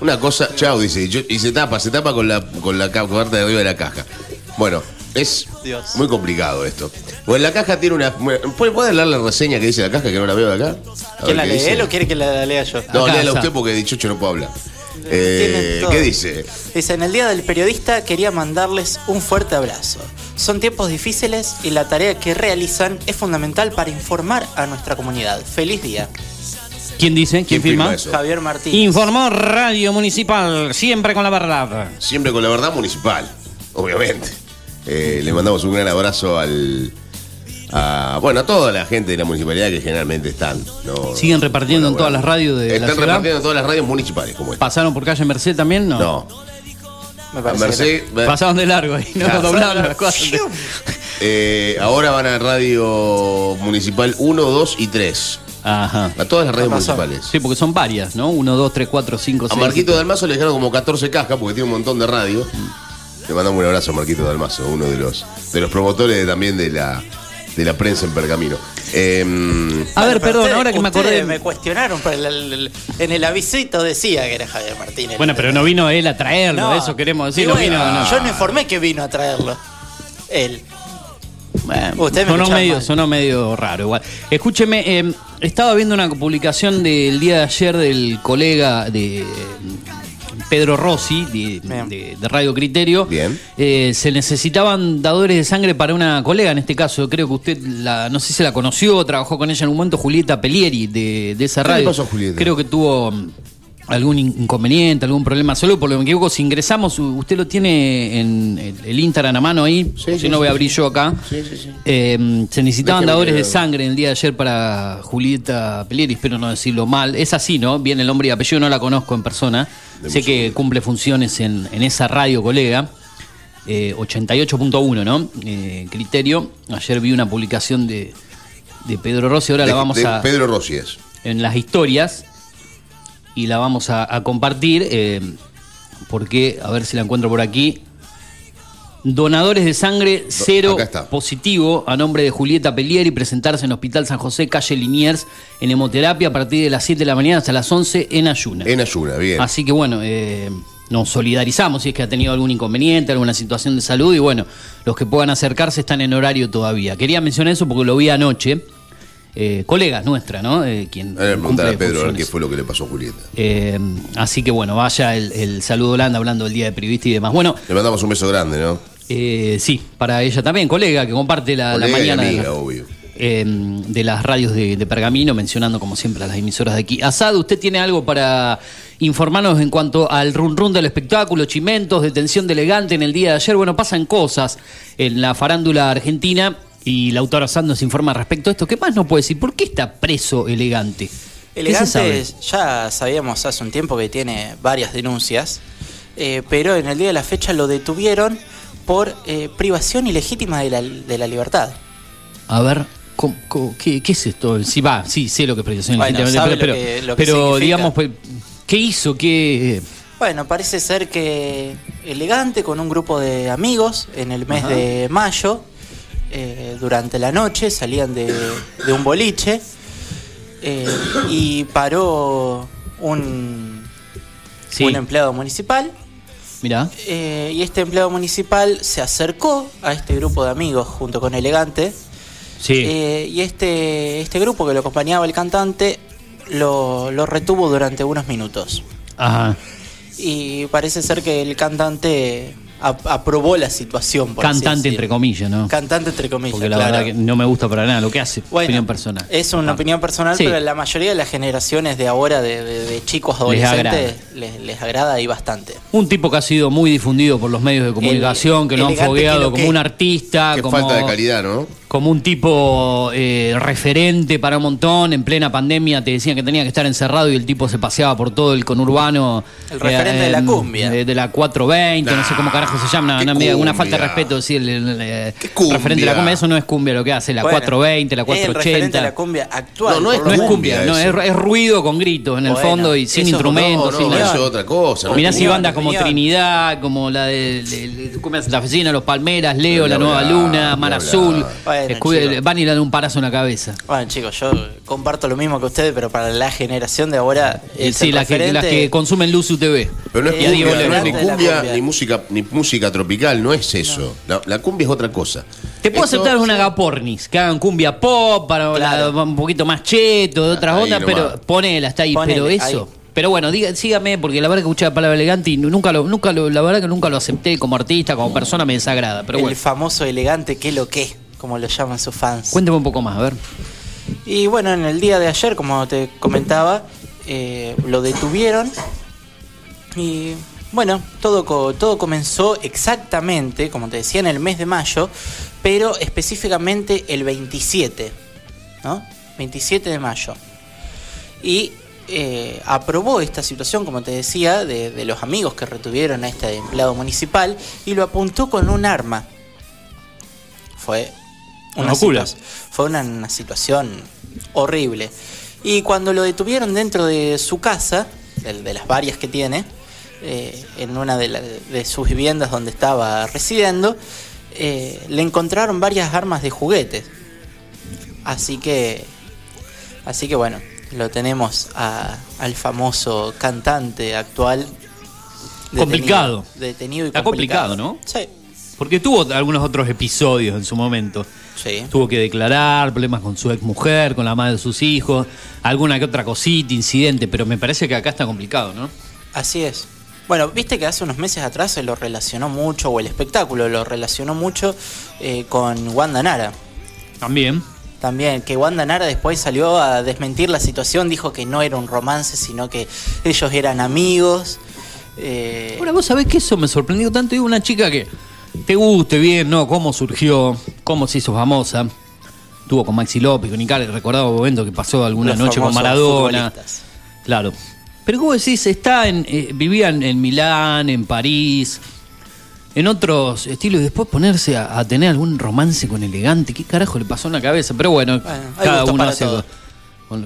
Una cosa, chau, dice, Dicho- y se tapa, se tapa con la, con la ca- parte de arriba de la caja. Bueno, es Dios. muy complicado esto. Bueno, la caja tiene una. ¿Puede, leer la reseña que dice la caja que no la veo de acá? ¿Quién la lee él o quiere que la lea yo? No, léala usted porque dichocho no puedo hablar. Eh. ¿Qué dice? Dice, en el Día del Periodista quería mandarles un fuerte abrazo. Son tiempos difíciles y la tarea que realizan es fundamental para informar a nuestra comunidad. Feliz día. ¿Quién dice? ¿Quién, firma? Javier Martínez. Informó Radio Municipal, siempre con la verdad. Siempre con la verdad municipal, obviamente. Eh, le mandamos un gran abrazo al. A, bueno, a toda la gente de la municipalidad que generalmente están. ¿no? Siguen repartiendo en todas las radios de la Están ciudad. repartiendo en todas las radios municipales, como esta. ¿Pasaron por calle Merced también? No. No. Me A Merced, Pasaron de largo ahí, no doblaron las cosas. eh, ahora van a Radio Municipal 1, 2 y 3. Ajá. A todas las razón. municipales. Sí, porque son varias, ¿no? Uno, dos, tres, cuatro, cinco, A seis. Marquito Dalmazo le dejaron como 14 cajas porque tiene un montón de radios. Le mandamos un abrazo a Marquito Dalmazo, uno de los, de los promotores también de la, de la prensa en Pergamino. Em, A ver, perdón, ustedes- ahora que me acordé. me cuestionaron, pero el- el- el- en el avisito decía que era Javier Martínez. Bueno, pero no vino él a traerlo, No. eso queremos decir. Y No bueno, vino, no. Yo no informé que vino a traerlo. Él. Bueno, Ustedes me sonó, medio, mal. sonó medio raro igual. Escúcheme, eh, estaba viendo una publicación del día de ayer del colega de Pedro Rossi, de, de- de Radio Criterio. Bien. Eh, se necesitaban dadores de sangre para una colega, en este caso, creo que usted, la, no sé si la conoció, trabajó con ella en un momento, Julieta Pelieri, de, de esa ¿Qué le radio. pasó a Julieta? Creo que tuvo algún in- inconveniente, algún problema salud, por lo que me equivoco, si ingresamos, usted lo tiene en el, Instagram a mano ahí, o si sí, no voy a sí, abrir sí. yo acá. Sí, sí, sí. Eh, se necesitaban Déjeme dadores de sangre en el día de ayer para Julieta Pelieri, espero no decirlo mal. Es así, ¿no? Bien el nombre y apellido, no la conozco en persona. sé que cumple funciones en, en esa radio colega. eh, 88.1, ¿no? Eh, criterio. Ayer vi una publicación de, de Pedro Rossi, ahora de- la vamos de a Pedro Rossi es. en las historias y la vamos a, a compartir eh, porque, a ver si la encuentro por aquí. Donadores de sangre cero positivo a nombre de Julieta Pelieri, presentarse en Hospital San José, calle Liniers, en hemoterapia a partir de las 7 de la mañana hasta las 11 en ayuna. En ayuna, bien. Así que bueno, eh, nos solidarizamos si es que ha tenido algún inconveniente, alguna situación de salud y bueno, los que puedan acercarse están en horario todavía. Quería mencionar eso porque lo vi anoche. Eh, colegas nuestra, ¿no? Eh, quien preguntar a Pedro a ver qué fue lo que le pasó a Julieta. Eh, así que bueno, vaya el, el saludo Holanda hablando del Día de Periodista y demás. Bueno, Le mandamos un beso grande, ¿no? eh, sí, para ella también, colega que comparte la, la Colega y mañana. de amiga, la- obvio. eh, de las radios de, de Pergamino, mencionando como siempre a las emisoras de aquí. Asad, ¿usted tiene algo para informarnos en cuanto al run run del espectáculo, chimentos, detención de elegante en el día de ayer? Bueno, pasan cosas en la farándula argentina y Lautaro Asad nos informa respecto a esto. ¿Qué más nos puede decir? ¿Por qué está preso elegante? ¿Qué se Elegante ya sabíamos hace un tiempo que tiene varias denuncias, eh, pero en el día de la fecha lo detuvieron por eh, privación ilegítima de la, de la libertad. A ver, ¿cómo- cómo- qué, qué es esto? Sí, va, sí, sé lo que es prisión Bueno, legítima, sabe pero, que- pero significa. digamos, pues, ¿qué hizo? ¿Qué...? Bueno, parece ser que elegante con un grupo de amigos en el mes Ajá. de mayo, eh, durante la noche, salían de, de un boliche eh, y paró un, Sí. un empleado municipal. Mirá. Eh, y este empleado municipal se acercó a este grupo de amigos junto con Elegante. Sí. Y este, este grupo que lo acompañaba el cantante lo, lo retuvo durante unos minutos. Ajá. Y parece ser que el cantante aprobó la situación. por Cantante, entre comillas, ¿no? Cantante entre comillas. Porque la claro. verdad que no me gusta para nada lo que hace. Bueno, opinión personal. Es una Ah. opinión personal, Sí. pero la mayoría de las generaciones de ahora, de, de- de chicos Les agrada. adolescentes, les, les agrada y bastante. Un tipo que ha sido muy difundido por los medios de comunicación, que lo han que fogueado lo como que- un artista, Qué como, falta de calidad, ¿no? Como un tipo eh, referente para un montón. En plena pandemia te decían que tenía que estar encerrado y el tipo se paseaba por todo el conurbano. eh, El referente de la cumbia. De, de la 420, no sé cómo carajo se llama. Una, una, una falta de respeto decir el, el, el cumbia? referente de la cumbia. Eso no es cumbia lo que hace, la Bueno, 420, la es el referente 480. de la cumbia actual. No, no es No es cumbia, no, es, es ruido con gritos en el Bueno, fondo y sin eso- instrumentos. No, sin no, eso es otra cosa. Mirá si bandas como opinión. Trinidad, como la de, de- de- ¿cómo es? La Oficina, Los Palmeras, Leo, La Nueva Luna, Mar. Azul, Bueno, chicos. van ir a dar un parazo en la cabeza. Bueno, chicos, yo comparto lo mismo que ustedes, pero para la generación de ahora. Eh, es sí, las que, las referente- que consumen Luz UTV. Pero no es Eh, cumbia, no es ni cumbia, cumbia. ni música, ni música tropical, no es eso. La, la cumbia es otra cosa. Te puedo Esto- aceptar una agapornis, que hagan cumbia pop, para Claro. la- un poquito más cheto, de otras ondas, pero ponela, está ahí, Ponele, pero eso. ahí. Pero bueno, diga, sígame, porque la verdad que escuché la palabra elegante y nunca lo, nunca lo, la verdad que nunca lo acepté como artista, como persona, me desagrada. Pero el bueno, famoso elegante, que lo que, como lo llaman sus fans. cuénteme un poco más, a ver. Y bueno, en el día de ayer, como te comentaba, eh, lo detuvieron. Y bueno, todo, todo comenzó exactamente, como te decía, en el mes de mayo, pero específicamente el 27, ¿no? 27 de mayo. Y eh, aprobó esta situación, como te decía, de, de los amigos que retuvieron a este empleado municipal y lo apuntó con un arma. Fue Una locura. Fue una, una situación horrible. Y cuando lo detuvieron dentro de su casa, de, de las varias que tiene, eh, en una de, la- de sus viviendas donde estaba residiendo, eh, le encontraron varias armas de juguete. Así que, así que bueno, lo tenemos a- al famoso cantante actual. detenido- Complicado. Detenido y Está complicado, ¿no? Sí. Porque tuvo algunos otros episodios en su momento. Sí. Tuvo que declarar problemas con su ex mujer, con la madre de sus hijos, alguna que otra cosita, incidente, pero me parece que acá está complicado, ¿no? Así es. Bueno, viste que hace unos meses atrás se lo relacionó mucho, o el espectáculo lo relacionó mucho eh, con Wanda Nara. También. También, que Wanda Nara después salió a desmentir la situación, dijo que no era un romance, sino que ellos eran amigos. Eh, Ahora, vos sabés que eso me sorprendió tanto. Digo, una chica que te guste bien, ¿no? Cómo surgió, cómo se hizo famosa. Tuvo con Maxi López, con Icari, recordaba un momento que pasó alguna Los noche con Maradona. Claro. Pero como decís, está en, eh, vivía en, en Milán, en París, en otros estilos, y después ponerse a, a tener algún romance con elegante, ¿qué carajo le pasó en la cabeza? Pero bueno, Bueno, cada uno hace. todo.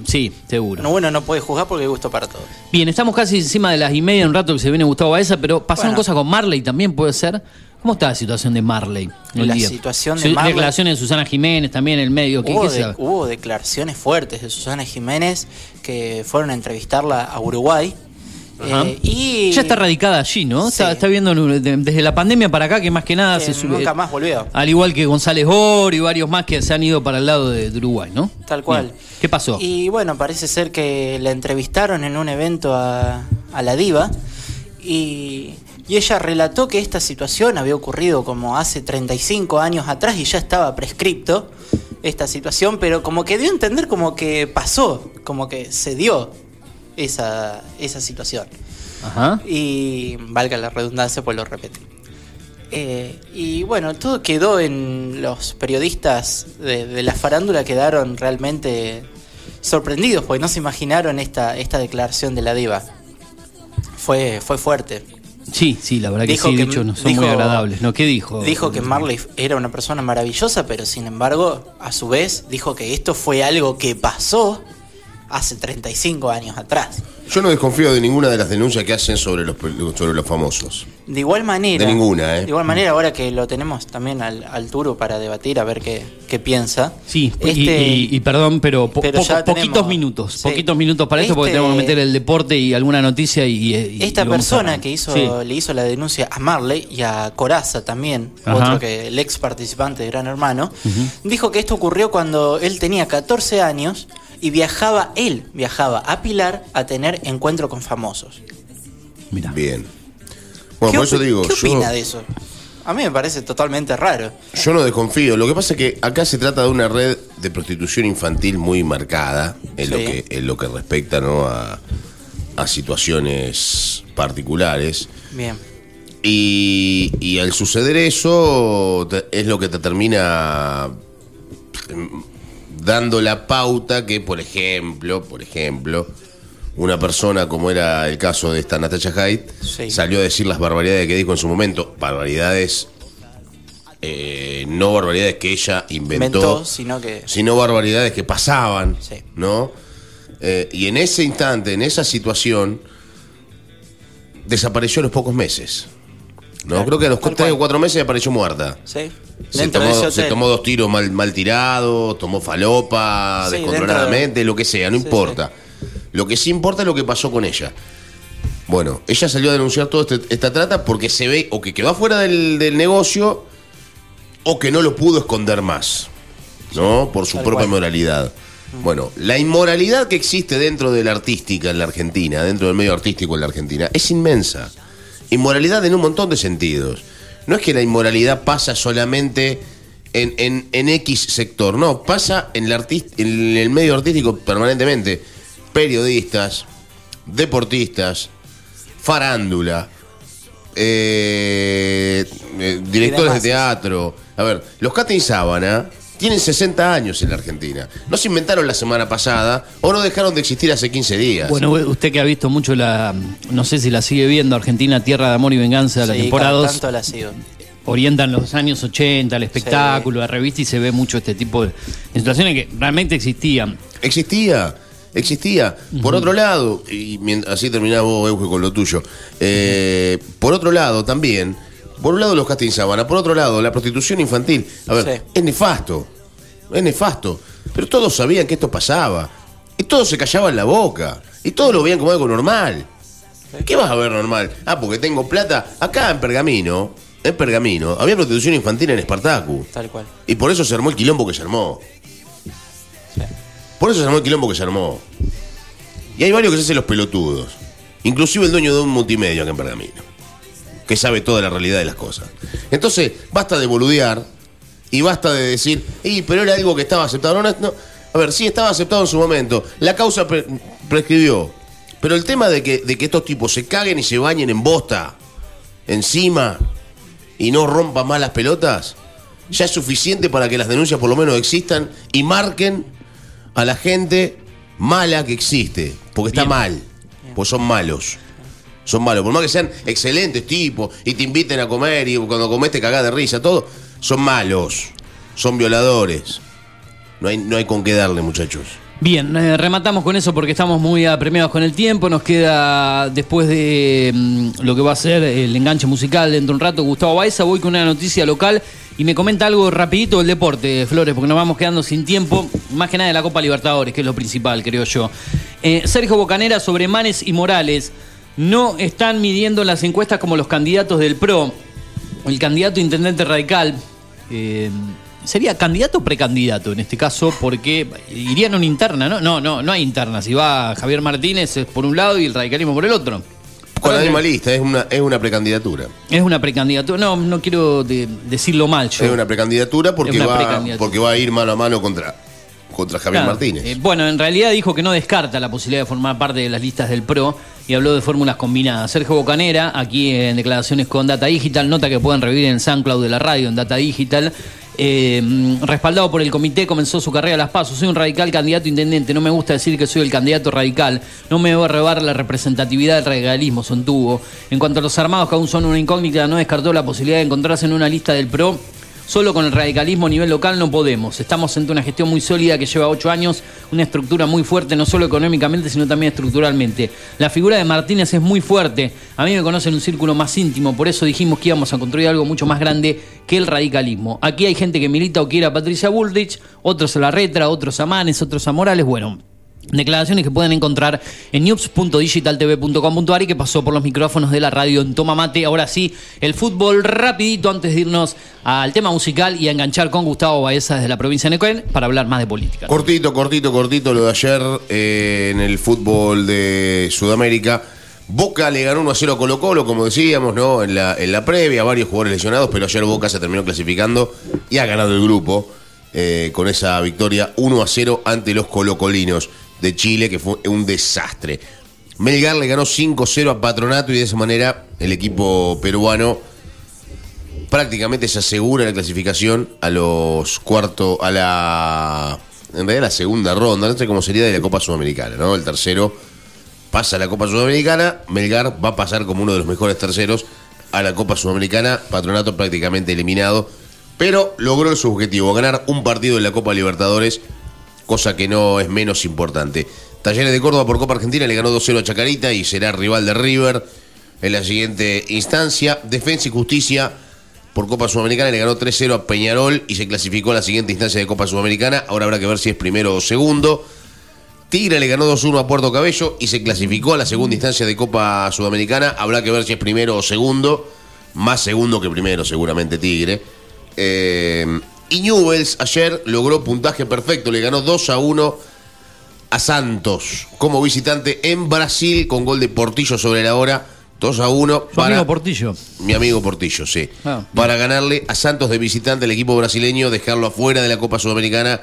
sí, seguro. Bueno, uno no puede juzgar porque hay gusto para todos. Bien, estamos casi encima de las y media, un rato que se viene Gustavo Baeza, pero pasaron Bueno. cosas con Marley también, puede ser. ¿Cómo está la situación de Marley? La día? situación de Su- Marley- Declaraciones de Susana Jiménez también en el medio. ¿Qué, Hubo, qué se de- sabe? hubo declaraciones fuertes de Susana Jiménez que fueron a entrevistarla a Uruguay. Eh, y Ya está radicada allí, ¿no? Está, está viendo en- de- desde la pandemia para acá que más que nada que se sube. nunca más volvió. Al igual que González Oro y varios más que se han ido para el lado de, de Uruguay, ¿no? Tal cual. Bien. ¿Qué pasó? Y bueno, parece ser que la entrevistaron en un evento a, a la diva y, y ella relató que esta situación había ocurrido como hace 35 años atrás y ya estaba prescripto esta situación, pero como que dio a entender como que pasó, como que se dio esa, esa situación. Ajá. Y valga la redundancia, pues lo repetí. Eh, y bueno, todo quedó en los periodistas de, de la farándula quedaron realmente sorprendidos, porque no se imaginaron esta, esta declaración de la diva. Fue, fue fuerte. Sí, sí, la verdad que sí, que- hecho no son dijo- muy agradables. ¿No? ¿Qué dijo? Dijo que Marley era una persona maravillosa, pero sin embargo, a su vez, dijo que esto fue algo que pasó hace 35 años atrás. Yo no desconfío de ninguna de las denuncias que hacen sobre los, sobre los famosos. De igual manera. De ninguna, ¿eh? De igual manera, ahora que lo tenemos también al, al Turo para debatir, a ver qué, qué piensa. Sí, y- Este- y, y perdón, pero, po- Pero poco- ya tenemos- poquitos minutos. sí. Poquitos minutos para esto porque Este- tenemos que meter el deporte y alguna noticia y. y- Esta persona a- que hizo, Sí. le hizo la denuncia a Marley y a Coraza también, Ajá. otro que el ex participante de Gran Hermano, dijo que esto ocurrió cuando él tenía 14 años y viajaba, él viajaba a Pilar a tener encuentro con famosos. Bien. Bueno, ¿Qué por eso digo, ¿Qué yo, opina de eso? A mí me parece totalmente raro. yo no desconfío. Lo que pasa es que acá se trata de una red de prostitución infantil muy marcada en, lo, que, en lo que respecta ¿no? a, a situaciones particulares. Bien. Y, y al suceder eso, es lo que te termina dando la pauta que, por ejemplo, por ejemplo, una persona como era el caso de esta Natasha Hyde, Sí. salió a decir las barbaridades que dijo en su momento, barbaridades, eh, no barbaridades que ella inventó, Inventó, sino que. sino barbaridades que pasaban, Sí. ¿no? Eh, y en ese instante, en esa situación, desapareció a los pocos meses. ¿No? Creo que a los tres o cuatro meses apareció muerta. Sí. Se Dentro de tomó, se tomó dos tiros mal, mal tirados, tomó falopa, Sí, descontroladamente, lo que sea, no Sí, importa. Lo que sí importa es lo que pasó con ella. Bueno, ella salió a denunciar toda este- esta trata porque se ve o que quedó afuera del, del negocio o que no lo pudo esconder más, ¿no? Por su tal propia cual. moralidad. Bueno, la inmoralidad que existe dentro de la artística en la Argentina, dentro del medio artístico en la Argentina, es inmensa. Inmoralidad en un montón de sentidos. No es que la inmoralidad pasa solamente en, en- en X sector, no, pasa en, artis- en el medio artístico permanentemente. Periodistas, deportistas, farándula, eh, eh, directores de teatro. A ver, los Catin Sábana tienen 60 años en la Argentina. No se inventaron la semana pasada o no dejaron de existir hace 15 días. Bueno, usted que ha visto mucho la. No sé si la sigue viendo, Argentina, Tierra de Amor y Venganza, la Sí, temporada cada 2. tanto la ha sido. Orientan los años 80, el espectáculo, la revista y se ve mucho este tipo de de situaciones que realmente existían. Existía, existía. Por otro lado, y así terminás vos, Euge, con lo tuyo. eh, por otro lado, también, por un lado los casting sábana, por otro lado, la prostitución infantil. A ver, Sí. es nefasto, es nefasto. Pero todos sabían que esto pasaba. Y todos se callaban la boca. Y todos lo veían como algo normal. ¿Qué vas a ver normal? Ah, porque tengo plata. Acá en Pergamino, en Pergamino, había prostitución infantil en Espartacu. Tal cual. Y por eso se armó el quilombo que se armó. Por eso se armó el quilombo que se armó. Y hay varios que se hacen los pelotudos. Inclusive el dueño de un multimedio acá en Pergamino. Que sabe toda la realidad de las cosas. Entonces, basta de boludear y basta de decir, y pero era algo que estaba aceptado. No, no. A ver, sí estaba aceptado en su momento. La causa pre- prescribió. Pero el tema de que, de que estos tipos se caguen y se bañen en bosta, encima, y no rompan más las pelotas, ya es suficiente para que las denuncias por lo menos existan y marquen a la gente mala que existe. Porque está mal. Pues son malos. Son malos. Por más que sean excelentes tipos y te inviten a comer y cuando comes te cagás de risa, todo, son malos. Son violadores. No hay, no hay con qué darle, muchachos. Bien, eh, rematamos con eso porque estamos muy apremiados con el tiempo. Nos queda, después de mm, lo que va a ser el enganche musical dentro de un rato, Gustavo Baeza. Voy con una noticia local y me comenta algo rapidito del deporte, Flores, porque nos vamos quedando sin tiempo. Más que nada de la Copa Libertadores, que es lo principal, creo yo. Eh, Sergio Bocanera sobre Manes y Morales. No están midiendo las encuestas como los candidatos del PRO. El candidato intendente radical. eh, Sería candidato o precandidato en este caso, porque irían a una interna, ¿no? No, no, no hay interna. Si va Javier Martínez es por un lado y el radicalismo por el otro. Con animalista, es una, es una precandidatura. Es una precandidatura. No, no quiero de- decirlo mal yo. Es una precandidatura porque, una va, precandidatura. porque va a ir mano a mano contra, contra Javier Claro. Martínez. Eh, bueno, en realidad dijo que no descarta la posibilidad de formar parte de las listas del PRO y habló de fórmulas combinadas. Sergio Bocanera, aquí en declaraciones con Data Digital, nota que pueden revivir en SoundCloud de la radio, en Data Digital. eh, respaldado por el comité, comenzó su carrera a las pasos. Soy un radical candidato intendente. No me gusta decir que soy el candidato radical. No me voy a robar la representatividad del radicalismo, sontuvo. En cuanto a los armados, que aún son una incógnita, no descartó la posibilidad de encontrarse en una lista del PRO Solo con el radicalismo a nivel local no podemos. Estamos ante una gestión muy sólida que lleva ocho años, una estructura muy fuerte, no solo económicamente, sino también estructuralmente. La figura de Martínez es muy fuerte. A mí me conocen un círculo más íntimo, por eso dijimos que íbamos a construir algo mucho más grande que el radicalismo. Aquí hay gente que milita o quiere a Patricia Bullrich, otros a la retra, otros a Manes, otros a Morales. Bueno, Declaraciones que pueden encontrar en news.digitaltv.com.ar y que pasó por los micrófonos de la radio en Toma Mate. Ahora sí, el fútbol rapidito antes de irnos al tema musical y a enganchar con Gustavo Baeza desde la provincia de Neuquén para hablar más de política. Cortito, cortito, cortito lo de ayer eh, en el fútbol de Sudamérica. Boca le ganó 1 a 0 a Colo Colo, como decíamos, ¿no? En la, en la previa, varios jugadores lesionados, pero ayer Boca se terminó clasificando y ha ganado el grupo eh, con esa victoria 1 a 0 ante los colocolinos de Chile, que fue un desastre. Melgar le ganó 5-0 a Patronato y de esa manera el equipo peruano prácticamente se asegura la clasificación a los cuartos, a la. En realidad, la segunda ronda, no sé cómo sería de la Copa Sudamericana, ¿no? El tercero pasa a la Copa Sudamericana, Melgar va a pasar como uno de los mejores terceros a la Copa Sudamericana, Patronato prácticamente eliminado, pero logró su objetivo, ganar un partido en la Copa Libertadores, cosa que no es menos importante. Talleres de Córdoba por Copa Argentina le ganó 2-0 a Chacarita y será rival de River en la siguiente instancia. Defensa y Justicia por Copa Sudamericana le ganó 3-0 a Peñarol y se clasificó a la siguiente instancia de Copa Sudamericana. Ahora habrá que ver si es primero o segundo. Tigre le ganó 2-1 a Puerto Cabello y se clasificó a la segunda instancia de Copa Sudamericana. Habrá que ver si es primero o segundo. Más segundo que primero, seguramente Tigre. Eh, y Newells ayer logró puntaje perfecto. Le ganó 2 a 1 a Santos como visitante en Brasil con gol de Portillo sobre la hora. 2 a 1 Su amigo Portillo. mi amigo Portillo, sí. Ah. Para ganarle a Santos de visitante el equipo brasileño, dejarlo afuera de la Copa Sudamericana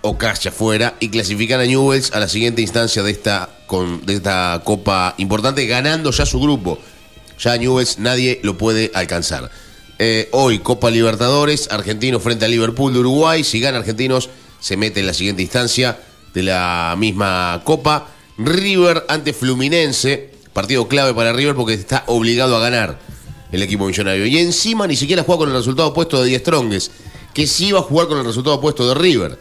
o casi afuera y clasificar a Newells a la siguiente instancia de esta, con, de esta Copa importante, ganando ya su grupo. Ya a Newells nadie lo puede alcanzar. Eh, hoy Copa Libertadores, Argentino frente a Liverpool de Uruguay. Si gana Argentinos, se mete en la siguiente instancia de la misma Copa. River ante Fluminense, partido clave para River porque está obligado a ganar el equipo millonario. Y encima ni siquiera juega con el resultado opuesto de Die Strongest, que sí va a jugar con el resultado opuesto de River.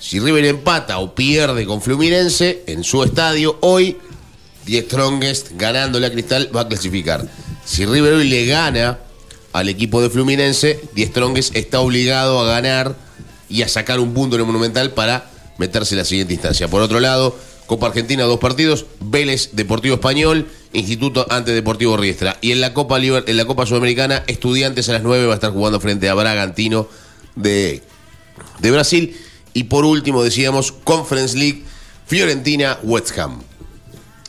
Si River empata o pierde con Fluminense en su estadio, hoy Die Strongest ganándole a Cristal va a clasificar. Si River hoy le gana al equipo de Fluminense, Die Strongest está obligado a ganar y a sacar un punto en el Monumental para meterse en la siguiente instancia. Por otro lado, Copa Argentina, dos partidos, Vélez Deportivo Español, Instituto ante Deportivo Riestra. Y en la Copa en la Copa Sudamericana, Estudiantes a las 9 va a estar jugando frente a Bragantino de, de Brasil. Y por último, decíamos, Conference League, Fiorentina, West Ham.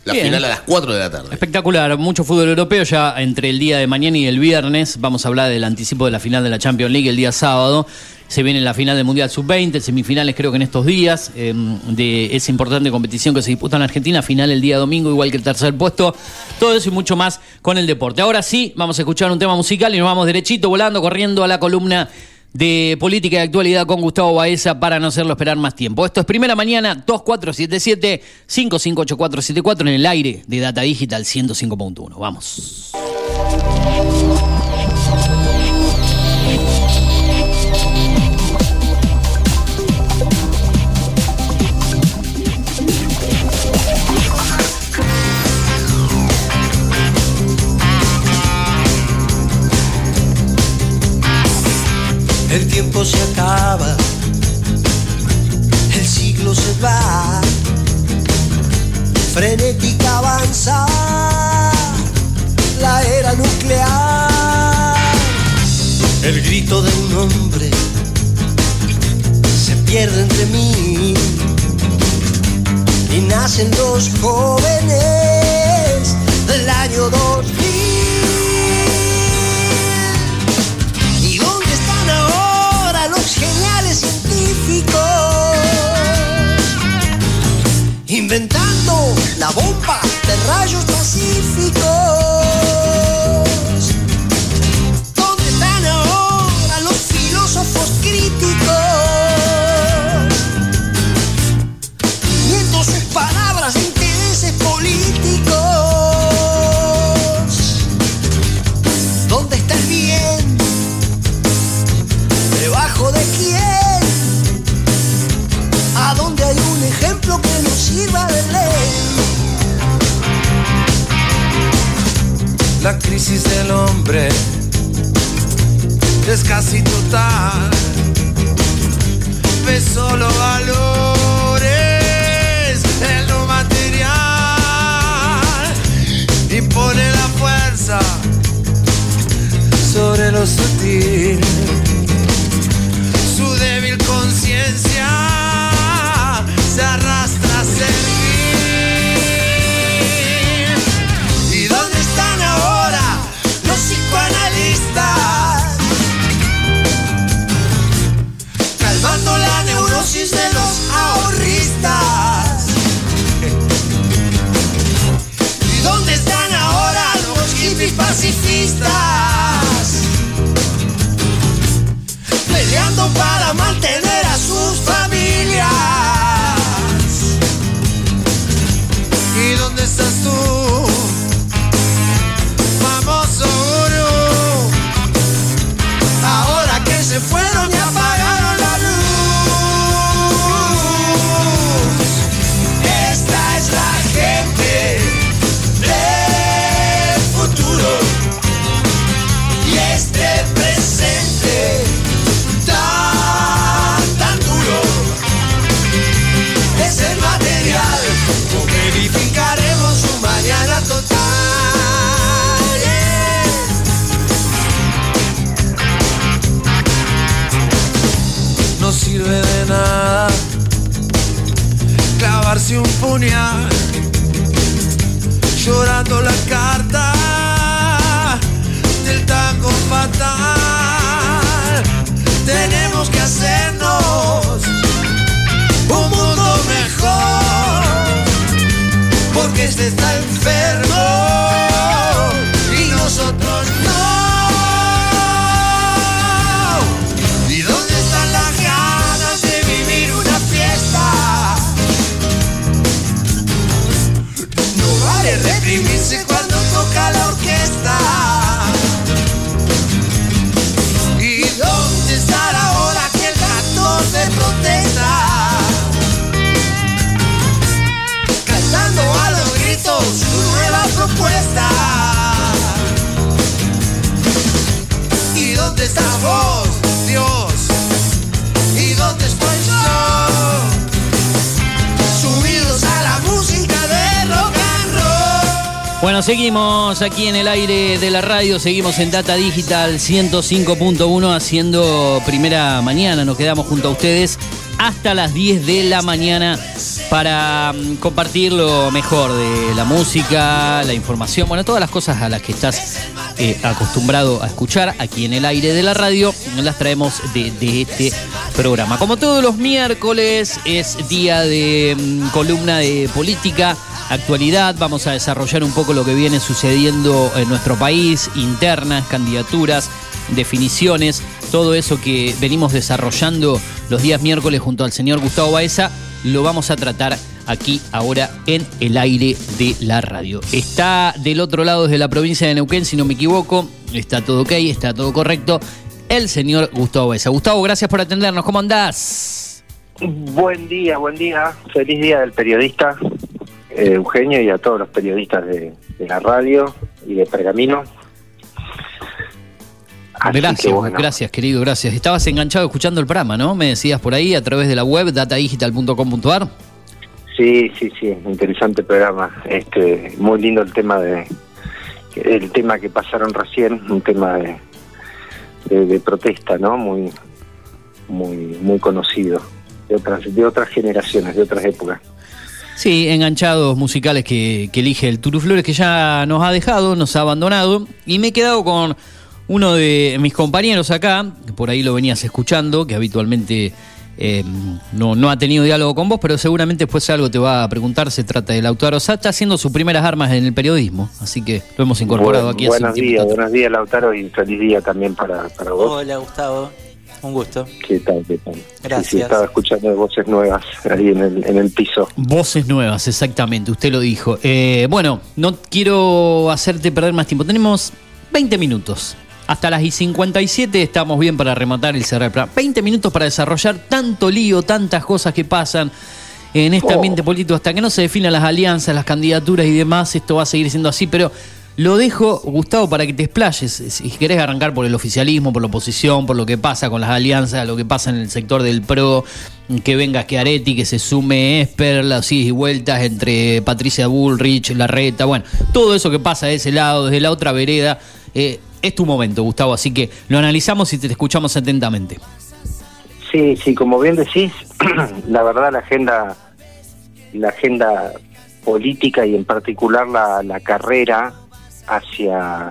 La Bien. final a las 4 de la tarde. Espectacular, mucho fútbol europeo ya entre el día de mañana y el viernes. Vamos a hablar del anticipo de la final de la Champions League el día sábado. Se viene la final del Mundial Sub-20, semifinales creo que en estos días eh, de esa importante competición que se disputa en Argentina, final el día domingo, igual que el tercer puesto. Todo eso y mucho más con el deporte. Ahora sí, vamos a escuchar un tema musical y nos vamos derechito, volando, corriendo a la columna de política y actualidad con Gustavo Baeza para no hacerlo esperar más tiempo. Esto es Primera Mañana 2477-558474 en el aire de Data Digital 105.1. Vamos. El tiempo se acaba, el siglo se va, frenética avanza la era nuclear. El grito de un hombre se pierde entre mí y nacen los jóvenes del año 2000. inventando la bomba de rayos pacíficos. Aquí en el aire de la radio, seguimos en Data Digital 105.1 haciendo primera mañana. Nos quedamos junto a ustedes hasta las 10 de la mañana para mm, compartir lo mejor de la música, la información, bueno, todas las cosas a las que estás eh, acostumbrado a escuchar aquí en el aire de la radio, las traemos de, de este programa. Como todos los miércoles es día de mm, columna de política, actualidad, vamos a desarrollar un poco lo que viene sucediendo en nuestro país, internas, candidaturas, definiciones, todo eso que venimos desarrollando los días miércoles junto al señor Gustavo Baeza, lo vamos a tratar aquí ahora en el aire de la radio. Está del otro lado desde la provincia de Neuquén, si no me equivoco, está todo ok, está todo correcto, el señor Gustavo Baeza. Gustavo, gracias por atendernos, ¿cómo andás? Buen día, buen día. Feliz día del periodista, eh, Eugenio, y a todos los periodistas de, de la radio y de Pergamino. Así Gracias, que bueno. gracias, querido, gracias. Estabas enganchado escuchando el programa, ¿no? Me decías por ahí a través de la web datadigital.com.ar. Sí, sí, sí, interesante programa. Este, muy lindo el tema de el tema que pasaron recién, un tema de, de, de protesta, ¿no? Muy muy muy conocido de otras de otras generaciones, de otras épocas. Sí, enganchados musicales que, que elige el Turu Flores, que ya nos ha dejado, nos ha abandonado. Y me he quedado con uno de mis compañeros acá, que por ahí lo venías escuchando, que habitualmente eh, no, no ha tenido diálogo con vos, pero seguramente después algo te va a preguntar. Se trata del Lautaro Sá, está haciendo sus primeras armas en el periodismo, así que lo hemos incorporado Buen- aquí buenos días, buenos días Lautaro y feliz día también para, para vos. Hola Gustavo, un gusto. ¿Qué tal? ¿Qué tal? Sí, sí, Gracias. estaba escuchando voces nuevas ahí en el, en el piso. Voces nuevas, exactamente, usted lo dijo. Eh, bueno, no quiero hacerte perder más tiempo. Tenemos 20 minutos. Hasta las y 57 estamos bien para rematar cerrar el programa. 20 minutos para desarrollar tanto lío, tantas cosas que pasan en este Oh. ambiente político. Hasta que no se definan las alianzas, las candidaturas y demás, esto va a seguir siendo así. Pero Lo dejo, Gustavo, para que te explayes. Si querés arrancar por el oficialismo, por la oposición, por lo que pasa con las alianzas, lo que pasa en el sector del PRO, que venga Schiaretti, que se sume Esper, las idas y vueltas entre Patricia Bullrich, Larreta, bueno, todo eso que pasa de ese lado, desde la otra vereda, eh, es tu momento, Gustavo, así que lo analizamos y te escuchamos atentamente. Sí, sí, como bien decís, la verdad la agenda, la agenda política y en particular la, la carrera hacia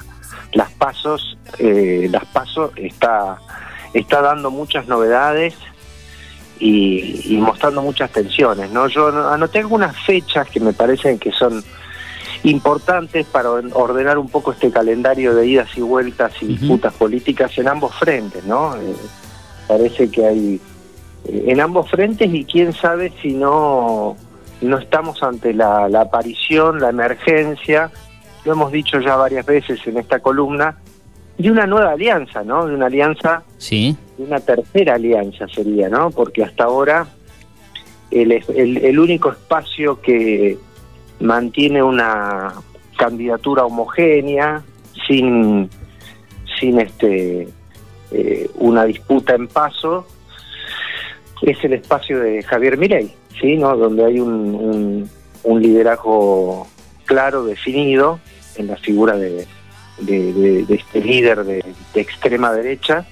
las pasos, eh, las pasos está, está dando muchas novedades y, y mostrando muchas tensiones, ¿no? Yo anoté algunas fechas que me parecen que son importantes para or- ordenar un poco este calendario de idas y vueltas y disputas políticas en ambos frentes, ¿no? Eh, parece que hay eh, en ambos frentes y quién sabe si no no estamos ante la, la aparición, la emergencia, lo hemos dicho ya varias veces en esta columna, de una nueva alianza, ¿no? De una alianza, Sí. de una tercera alianza sería, ¿no? Porque hasta ahora el, el, el único espacio que mantiene una candidatura homogénea, sin, sin este eh, una disputa en paso, es el espacio de Javier Milei, ¿sí? ¿no? donde hay un, un, un liderazgo claro, definido, en la figura de, este líder de, extrema derecha.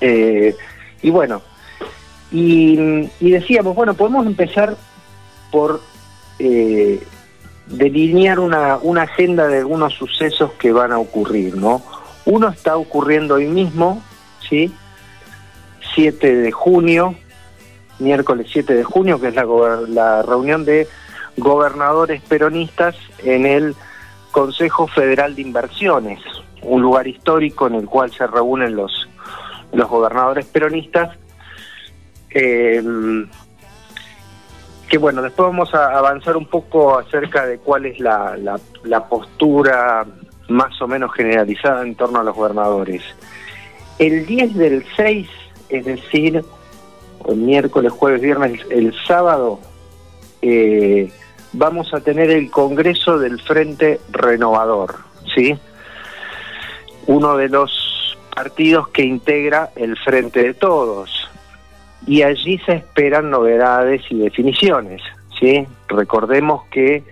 Eh, y bueno, y, y decíamos, bueno, podemos empezar por eh, delinear una, agenda de algunos sucesos que van a ocurrir, ¿no? Uno está ocurriendo hoy mismo, ¿sí? 7 de junio, miércoles 7 de junio, que es la reunión de gobernadores peronistas en el Consejo Federal de Inversiones, un lugar histórico en el cual se reúnen los, los gobernadores peronistas. Eh, que bueno, después vamos a avanzar un poco acerca de cuál es la, la, la postura más o menos generalizada en torno a los gobernadores. El 10 del 6, es decir, el miércoles, jueves, viernes, el sábado, eh, vamos a tener el Congreso del Frente Renovador, ¿sí? Uno de los partidos que integra el Frente de Todos. Y allí se esperan novedades y definiciones, ¿sí? Recordemos que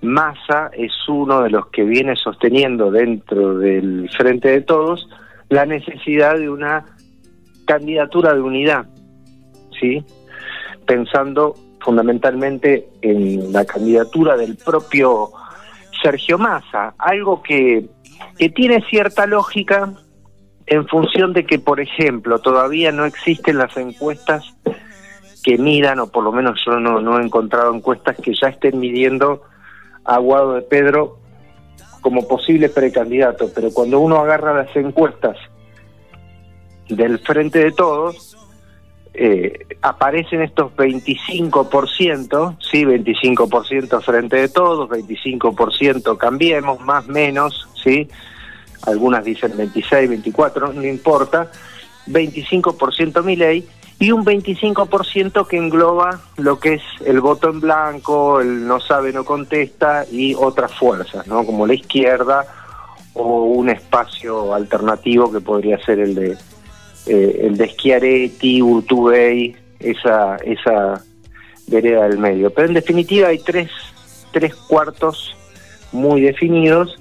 Massa es uno de los que viene sosteniendo dentro del Frente de Todos la necesidad de una candidatura de unidad, ¿sí? Pensando fundamentalmente en la candidatura del propio Sergio Massa, algo que, que tiene cierta lógica en función de que, por ejemplo, todavía no existen las encuestas que midan, o por lo menos yo no, no he encontrado encuestas que ya estén midiendo a Guado de Pedro como posible precandidato, pero cuando uno agarra las encuestas del Frente de Todos, eh, aparecen estos 25%, sí, 25% Frente de Todos, 25% Cambiemos, más menos, sí, algunas dicen 26, 24, no importa, 25% Milei y un 25% que engloba lo que es el voto en blanco, el no sabe, no contesta y otras fuerzas, ¿no? Como la izquierda o un espacio alternativo que podría ser el de eh, el de Schiaretti, Urtubey, esa esa vereda del medio. Pero en definitiva hay tres tres cuartos muy definidos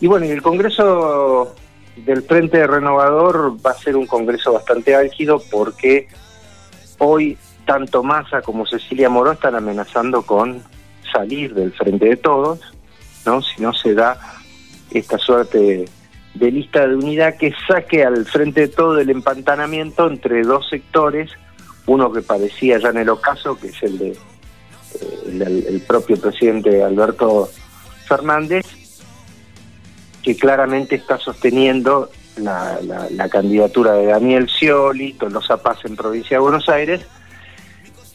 y bueno, el Congreso del Frente Renovador va a ser un Congreso bastante álgido porque hoy tanto Massa como Cecilia Moró están amenazando con salir del Frente de Todos, ¿no? Si no se da esta suerte de, lista de unidad que saque al Frente de Todos del empantanamiento entre dos sectores, uno que parecía ya en el ocaso, que es el de eh, el, el propio presidente Alberto Fernández, que claramente está sosteniendo la, candidatura de Daniel Scioli, Tolosa Paz en provincia de Buenos Aires,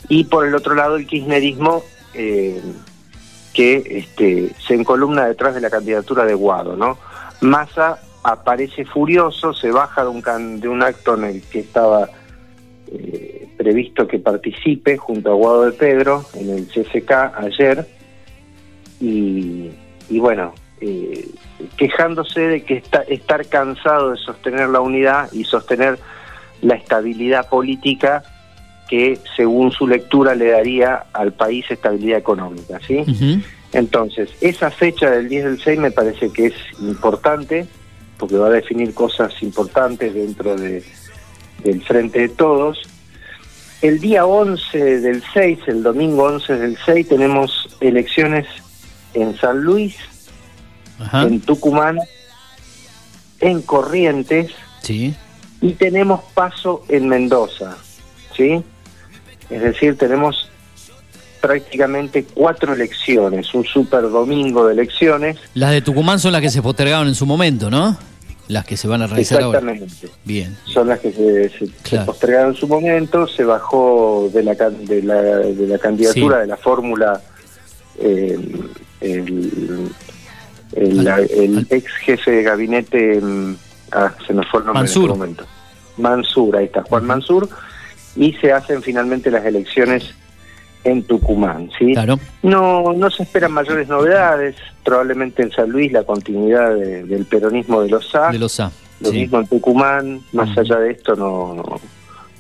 y por el otro lado el kirchnerismo eh, que este, se encolumna detrás de la candidatura de Guado, ¿no? Massa aparece furioso, se baja de un, can- de un acto en el que estaba eh, previsto que participe junto a Guado de Pedro en el CSK ayer y, y bueno, eh, quejándose de que está, estar cansado de sostener la unidad y sostener la estabilidad política que según su lectura le daría al país estabilidad económica, ¿sí? Entonces, esa fecha del 10 del 6 me parece que es importante, porque va a definir cosas importantes dentro de, del frente de todos. El día 11 del 6, el domingo 11 del 6, tenemos elecciones en San Luis, en Tucumán, en Corrientes, Sí. y tenemos paso en Mendoza, ¿sí? Es decir, tenemos prácticamente cuatro elecciones, un super domingo de elecciones. Las de Tucumán son las que se postergaron en su momento, ¿no? Las que se van a realizar ahora. Exactamente. Bien. Son las que se, se- se postergaron en su momento, se bajó de la, de la, de la candidatura Sí. de la fórmula eh, el, el, la- el ex jefe de gabinete, mm, ah, se nos fue el nombre Mansur. en este momento. Mansur, ahí está, Juan Mansur, y se hacen finalmente las elecciones en Tucumán, ¿sí? No, no se esperan mayores novedades, probablemente en San Luis la continuidad de- del peronismo de los A, De los A. lo sí. mismo en Tucumán, más allá de esto no, no,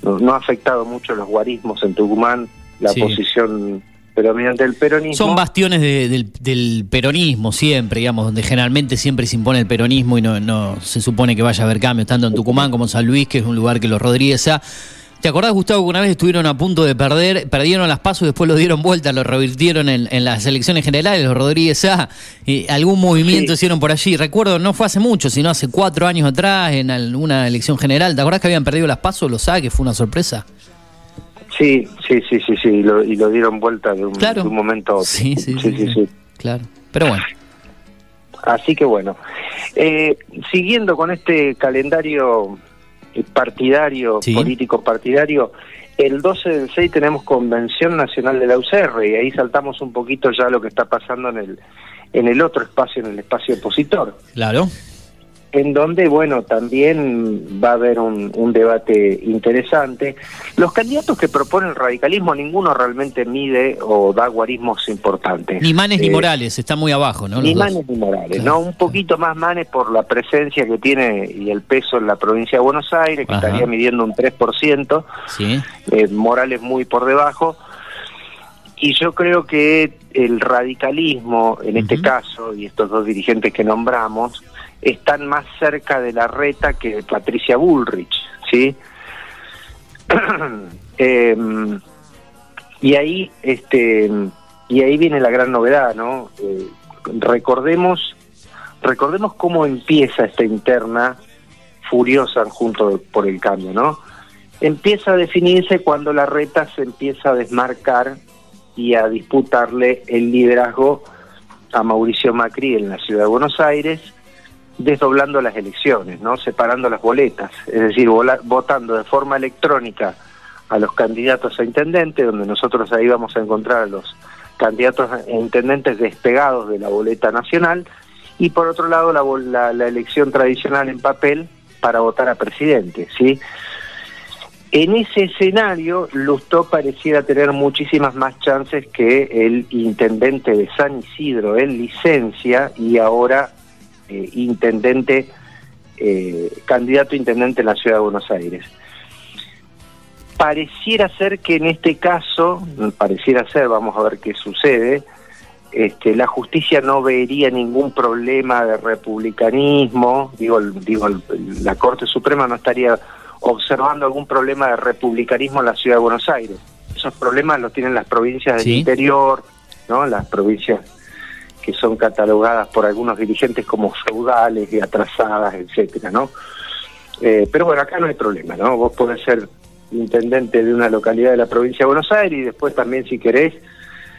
no- no ha afectado mucho los guarismos en Tucumán, la Sí. posición predominante del peronismo. Son bastiones de- del, del peronismo siempre, digamos, donde generalmente siempre se impone el peronismo y no, no se supone que vaya a haber cambios, tanto en Tucumán como en San Luis, que es un lugar que los Rodríguez A. ¿Te acordás, Gustavo, que una vez estuvieron a punto de perder, perdieron las pasos, después lo dieron vuelta, lo revirtieron en, en las elecciones generales, los Rodríguez A, y algún movimiento hicieron por allí? Recuerdo, no fue hace mucho, sino hace cuatro años atrás, en alguna elección general. ¿Te acordás que habían perdido las pasos los A, que fue una sorpresa? Sí, sí, sí, sí, sí, y lo, y lo dieron vuelta de un, Claro. de un momento a otro. Sí, sí, sí, sí, sí. Claro, pero bueno. Así que bueno, eh, siguiendo con este calendario partidario, Sí. político partidario, el 12 del 6 tenemos Convención Nacional de la UCR y ahí saltamos un poquito ya lo que está pasando en el, en el otro espacio, en el espacio opositor. Claro. En donde, bueno, también va a haber un, un debate interesante. Los candidatos que proponen el radicalismo, ninguno realmente mide o da guarismos importantes. Ni Manes ni Eh, Morales, está muy abajo, ¿no? ni dos. Manes ni Morales, ¿no? Un poquito más Manes por la presencia que tiene y el peso en la provincia de Buenos Aires, que Ajá. estaría midiendo un 3%, Sí. eh, Morales muy por debajo. Y yo creo que el radicalismo, en este caso, y estos dos dirigentes que nombramos, están más cerca de la reta que de Patricia Bullrich, ¿sí? Em, y ahí, este, y ahí viene la gran novedad, ¿no? Eh, recordemos, recordemos cómo empieza esta interna furiosa junto por el cambio, ¿no? Empieza a definirse cuando la reta se empieza a desmarcar y a disputarle el liderazgo a Mauricio Macri en la ciudad de Buenos Aires, desdoblando las elecciones, ¿no? separando las boletas, es decir, vola- votando de forma electrónica a los candidatos a intendente, donde nosotros ahí vamos a encontrar a los candidatos a intendentes despegados de la boleta nacional, y por otro lado la, la, la elección tradicional en papel para votar a presidente, ¿sí? En ese escenario, Lustó pareciera tener muchísimas más chances que el intendente de San Isidro en licencia y ahora eh, intendente, eh, candidato a intendente en la ciudad de Buenos Aires. Pareciera ser que en este caso, pareciera ser, vamos a ver qué sucede, este, la justicia no vería ningún problema de republicanismo, digo, digo la Corte Suprema no estaría observando algún problema de republicanismo en la ciudad de Buenos Aires. Esos problemas los tienen las provincias del Sí. interior, ¿no? Las provincias que son catalogadas por algunos dirigentes como feudales y atrasadas, etcétera, ¿no? Eh, pero bueno, acá no hay problema, ¿no? Vos podés ser intendente de una localidad de la provincia de Buenos Aires y después también, si querés,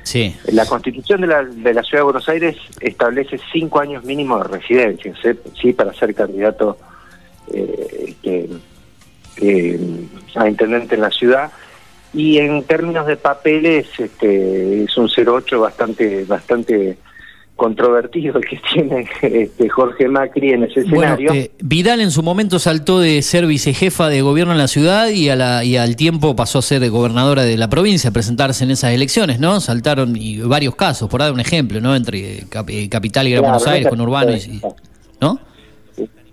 Sí. la constitución de la, de la ciudad de Buenos Aires establece cinco años mínimo de residencia, ¿sí? Sí, para ser candidato eh, que- eh, a intendente en la ciudad. Y en términos de papeles, este, es un 08 bastante, bastante controvertido que tiene este, Jorge Macri en ese Bueno, escenario. eh, Vidal en su momento saltó de ser vicejefa de gobierno en la ciudad y, a la, y al tiempo pasó a ser gobernadora de la provincia, a presentarse en esas elecciones, ¿no? Saltaron y varios casos, por dar un ejemplo, ¿no? Entre Cap- eh, Capital y Gran Claro, Buenos Aires, con Urbano y... y- ¿No?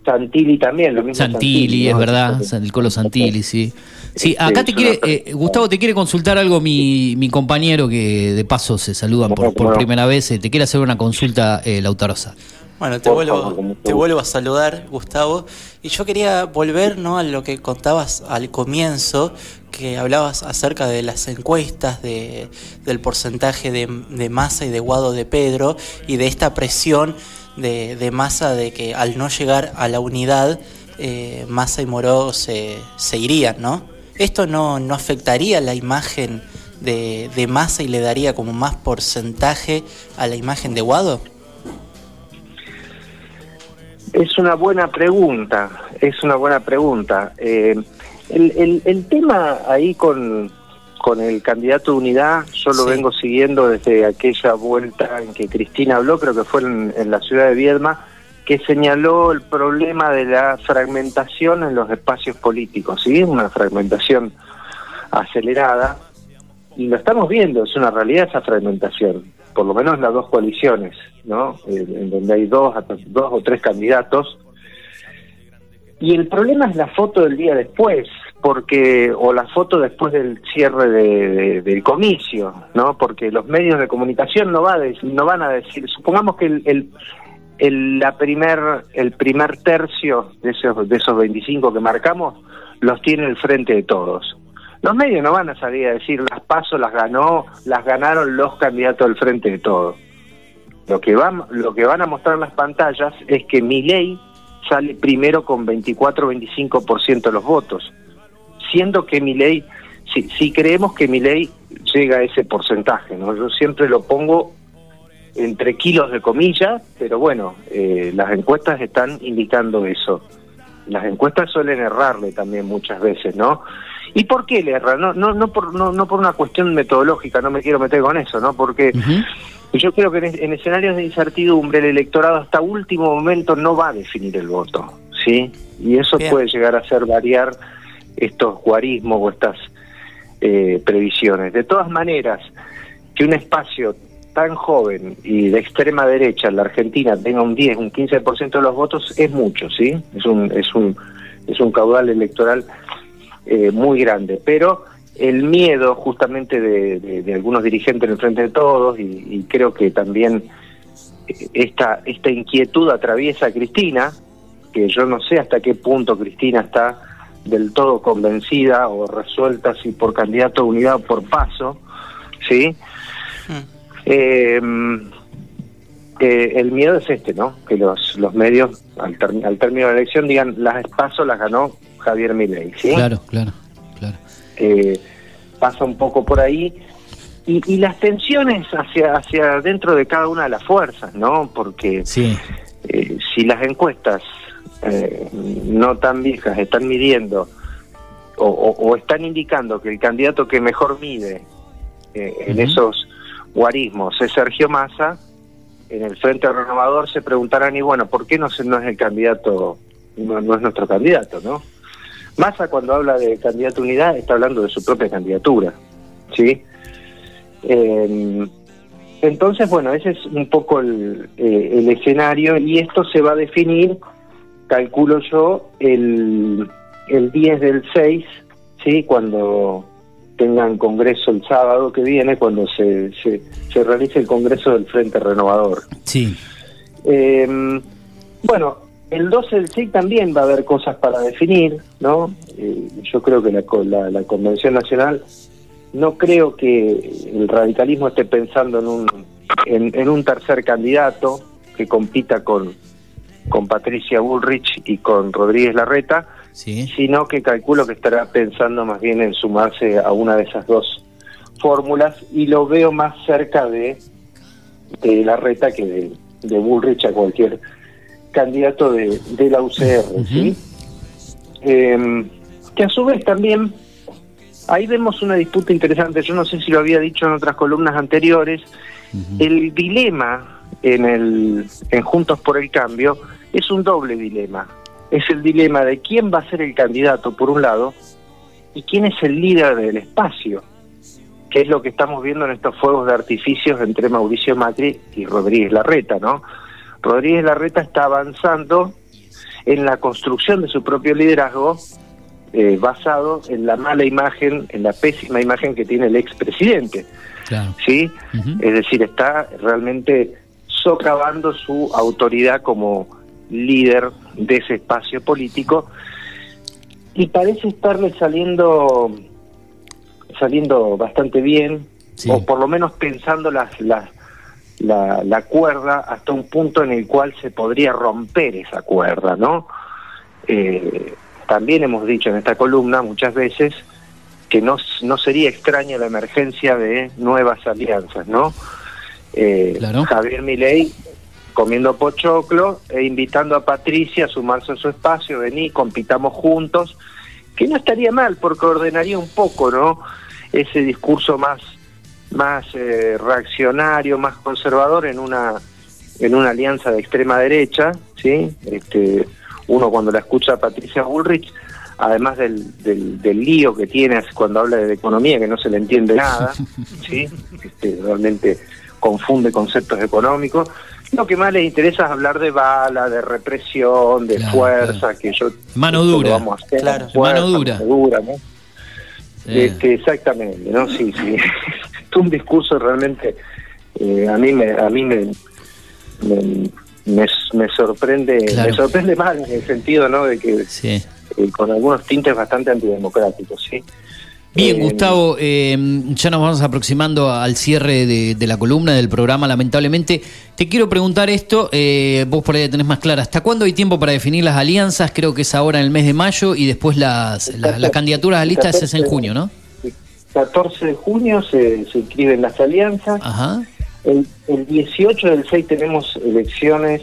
Santilli también, lo mismo Santilli, es ¿no? verdad, el Colo Santilli, sí. Sí, Este, acá te quiere, una- eh, Gustavo, te quiere consultar algo mi, mi compañero que de paso se saludan por, por primera vez, eh, te quiere hacer una consulta, eh, Lautarosa. Bueno, te vuelvo, te vuelvo a saludar, Gustavo. Y yo quería volver ¿no? a lo que contabas al comienzo, que hablabas acerca de las encuestas, de, del porcentaje de, de Massa y de Guado de Pedro, y de esta presión de, de Massa de que al no llegar a la unidad, eh, Massa y Moró se, se irían, ¿no? ¿Esto no, no afectaría la imagen de, de Massa y le daría como más porcentaje a la imagen de Guado? Es una buena pregunta, es una buena pregunta. Eh, el, el- el tema ahí con, con el candidato de unidad, yo lo vengo siguiendo desde aquella vuelta en que Cristina habló, creo que fue en, en la ciudad de Viedma, que señaló el problema de la fragmentación en los espacios políticos, ¿sí? Una fragmentación acelerada, y lo estamos viendo, es una realidad esa fragmentación, por lo menos las dos coaliciones, ¿no? En donde hay dos, dos o tres candidatos. Y el problema es la foto del día después, porque o la foto después del cierre de- de- del comicio, ¿no? Porque los medios de comunicación no, va a dec- no van a decir, supongamos que el, el, el- la primer, el primer tercio de esos, de esos 25 que marcamos los tiene el frente de todos. Los medios no van a salir a decir las pasos las ganó, las ganaron los candidatos del frente de todos. Lo que van, lo que van a mostrar las pantallas es que Milei sale primero con 24-25% de los votos, siendo que Milei, si, si creemos que Milei llega a ese porcentaje, ¿no? Yo siempre lo pongo entre kilos de comillas, pero bueno, eh, las encuestas están indicando eso. Las encuestas suelen errarle también muchas veces, ¿no? ¿Y por qué le erran? No, no, no, por, no, no por una cuestión metodológica, no me quiero meter con eso, ¿no? Porque yo creo que en, en escenarios de incertidumbre el electorado hasta último momento no va a definir el voto, ¿sí? Y eso Bien. puede llegar a hacer variar estos guarismos o estas eh, previsiones. De todas maneras, que un espacio tan joven y de extrema derecha en la Argentina tenga un 10, un 15% de los votos es mucho, ¿sí? Es un, es un, es un caudal electoral eh, muy grande, pero el miedo justamente de, algunos dirigentes en el frente de todos y, creo que también eh, esta, esta inquietud atraviesa a Cristina, que yo no sé hasta qué punto Cristina está del todo convencida o resuelta si por candidato a unidad o por paso, ¿sí? Eh, eh, el miedo es este, ¿no? Que los, los medios al, al término de la elección digan las pasos las ganó Javier Milei, ¿sí? Claro, claro. Eh, pasa un poco por ahí y, y las tensiones hacia hacia dentro de cada una de las fuerzas, ¿no? Porque eh, si las encuestas eh, no tan viejas están midiendo o, o- o están indicando que el candidato que mejor mide eh, en esos guarismos es Sergio Massa, en el Frente Renovador se preguntarán, y bueno, ¿por qué no, es el candidato, no, no es nuestro candidato, no? Massa cuando habla de candidato unidad está hablando de su propia candidatura, ¿sí? Eh, entonces, bueno, ese es un poco el, eh, el escenario y esto se va a definir, calculo yo, el, el 10 del 6, ¿sí? Cuando tengan congreso el sábado que viene, cuando se, se, se realice el congreso del Frente Renovador. Sí. Eh, bueno, el 12 del SIC también va a haber cosas para definir, ¿no? Eh, yo creo que la, la, la Convención Nacional, no creo que el radicalismo esté pensando en un, en, en un tercer candidato que compita con, con Patricia Bullrich y con Rodríguez Larreta, sino que calculo que estará pensando más bien en sumarse a una de esas dos fórmulas y lo veo más cerca de, de Larreta que de, de Bullrich a cualquier candidato de, de la UCR, ¿sí? Eh, que a su vez también ahí vemos una disputa interesante. Yo no sé si lo había dicho en otras columnas anteriores. El dilema en, el, en Juntos por el Cambio es un doble dilema. Es el dilema de quién va a ser el candidato, por un lado, y quién es el líder del espacio, que es lo que estamos viendo en estos fuegos de artificios entre Mauricio Macri y Rodríguez Larreta, ¿no? Rodríguez Larreta está avanzando en la construcción de su propio liderazgo eh, basado en la mala imagen, en la pésima imagen que tiene el expresidente. ¿sí? Es decir, está realmente socavando su autoridad como líder de ese espacio político y parece estarle saliendo saliendo bastante bien o por lo menos pensando las, las la, la cuerda hasta un punto en el cual se podría romper esa cuerda, ¿no? Eh, también hemos dicho en esta columna muchas veces que no, no sería extraña la emergencia de nuevas alianzas, ¿no? Eh, Javier Milei comiendo pochoclo e invitando a Patricia a sumarse a su espacio, vení, compitamos juntos, que no estaría mal porque ordenaría un poco, ¿no? Ese discurso más más eh, reaccionario, más conservador en una en una alianza de extrema derecha, ¿sí? Este, uno cuando la escucha a Patricia Bullrich, además del, del, del lío que tiene cuando habla de economía, que no se le entiende nada, ¿sí? Este, realmente confunde conceptos económicos. Lo que más les interesa es hablar de bala, de represión, de fuerza, que yo... Mano dura. vamos a hacer, Claro, fuerza, mano dura. mano dura, ¿no? Este, exactamente, ¿no? Sí, sí. Es un discurso realmente eh, a mí me a mí me me, me- me sorprende Claro. me sorprende mal en el sentido, ¿no? De que eh, con algunos tintes bastante antidemocráticos, ¿sí? Bien, Eh, Gustavo, eh, ya nos vamos aproximando al cierre de, de la columna del programa, lamentablemente. Te quiero preguntar esto, eh, vos por ahí tenés más clara. ¿Hasta cuándo hay tiempo para definir las alianzas? Creo que es ahora en el mes de mayo y después las, las, las candidaturas a listas es en junio, ¿no? 14 de junio se, se inscriben las alianzas. El, el 18 del 6 tenemos elecciones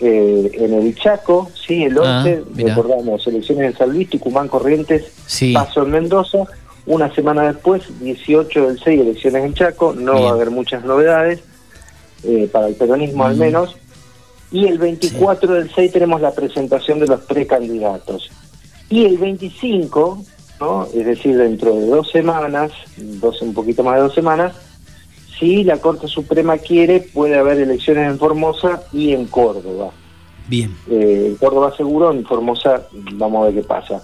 eh, en el Chaco, sí, el 11, Ah, recordamos, elecciones en San Luis, Tucumán, Corrientes, Sí. Paso en Mendoza. Una semana después, 18 del 6, elecciones en Chaco, no va a haber muchas novedades, eh, para el peronismo al menos. Y el 24 del 6 tenemos la presentación de los precandidatos. Y el 25, ¿no? es decir, dentro de dos semanas, dos, un poquito más de dos semanas, si la Corte Suprema quiere, puede haber elecciones en Formosa y en Córdoba. Bien. Eh, Córdoba seguro, en Formosa vamos a ver qué pasa.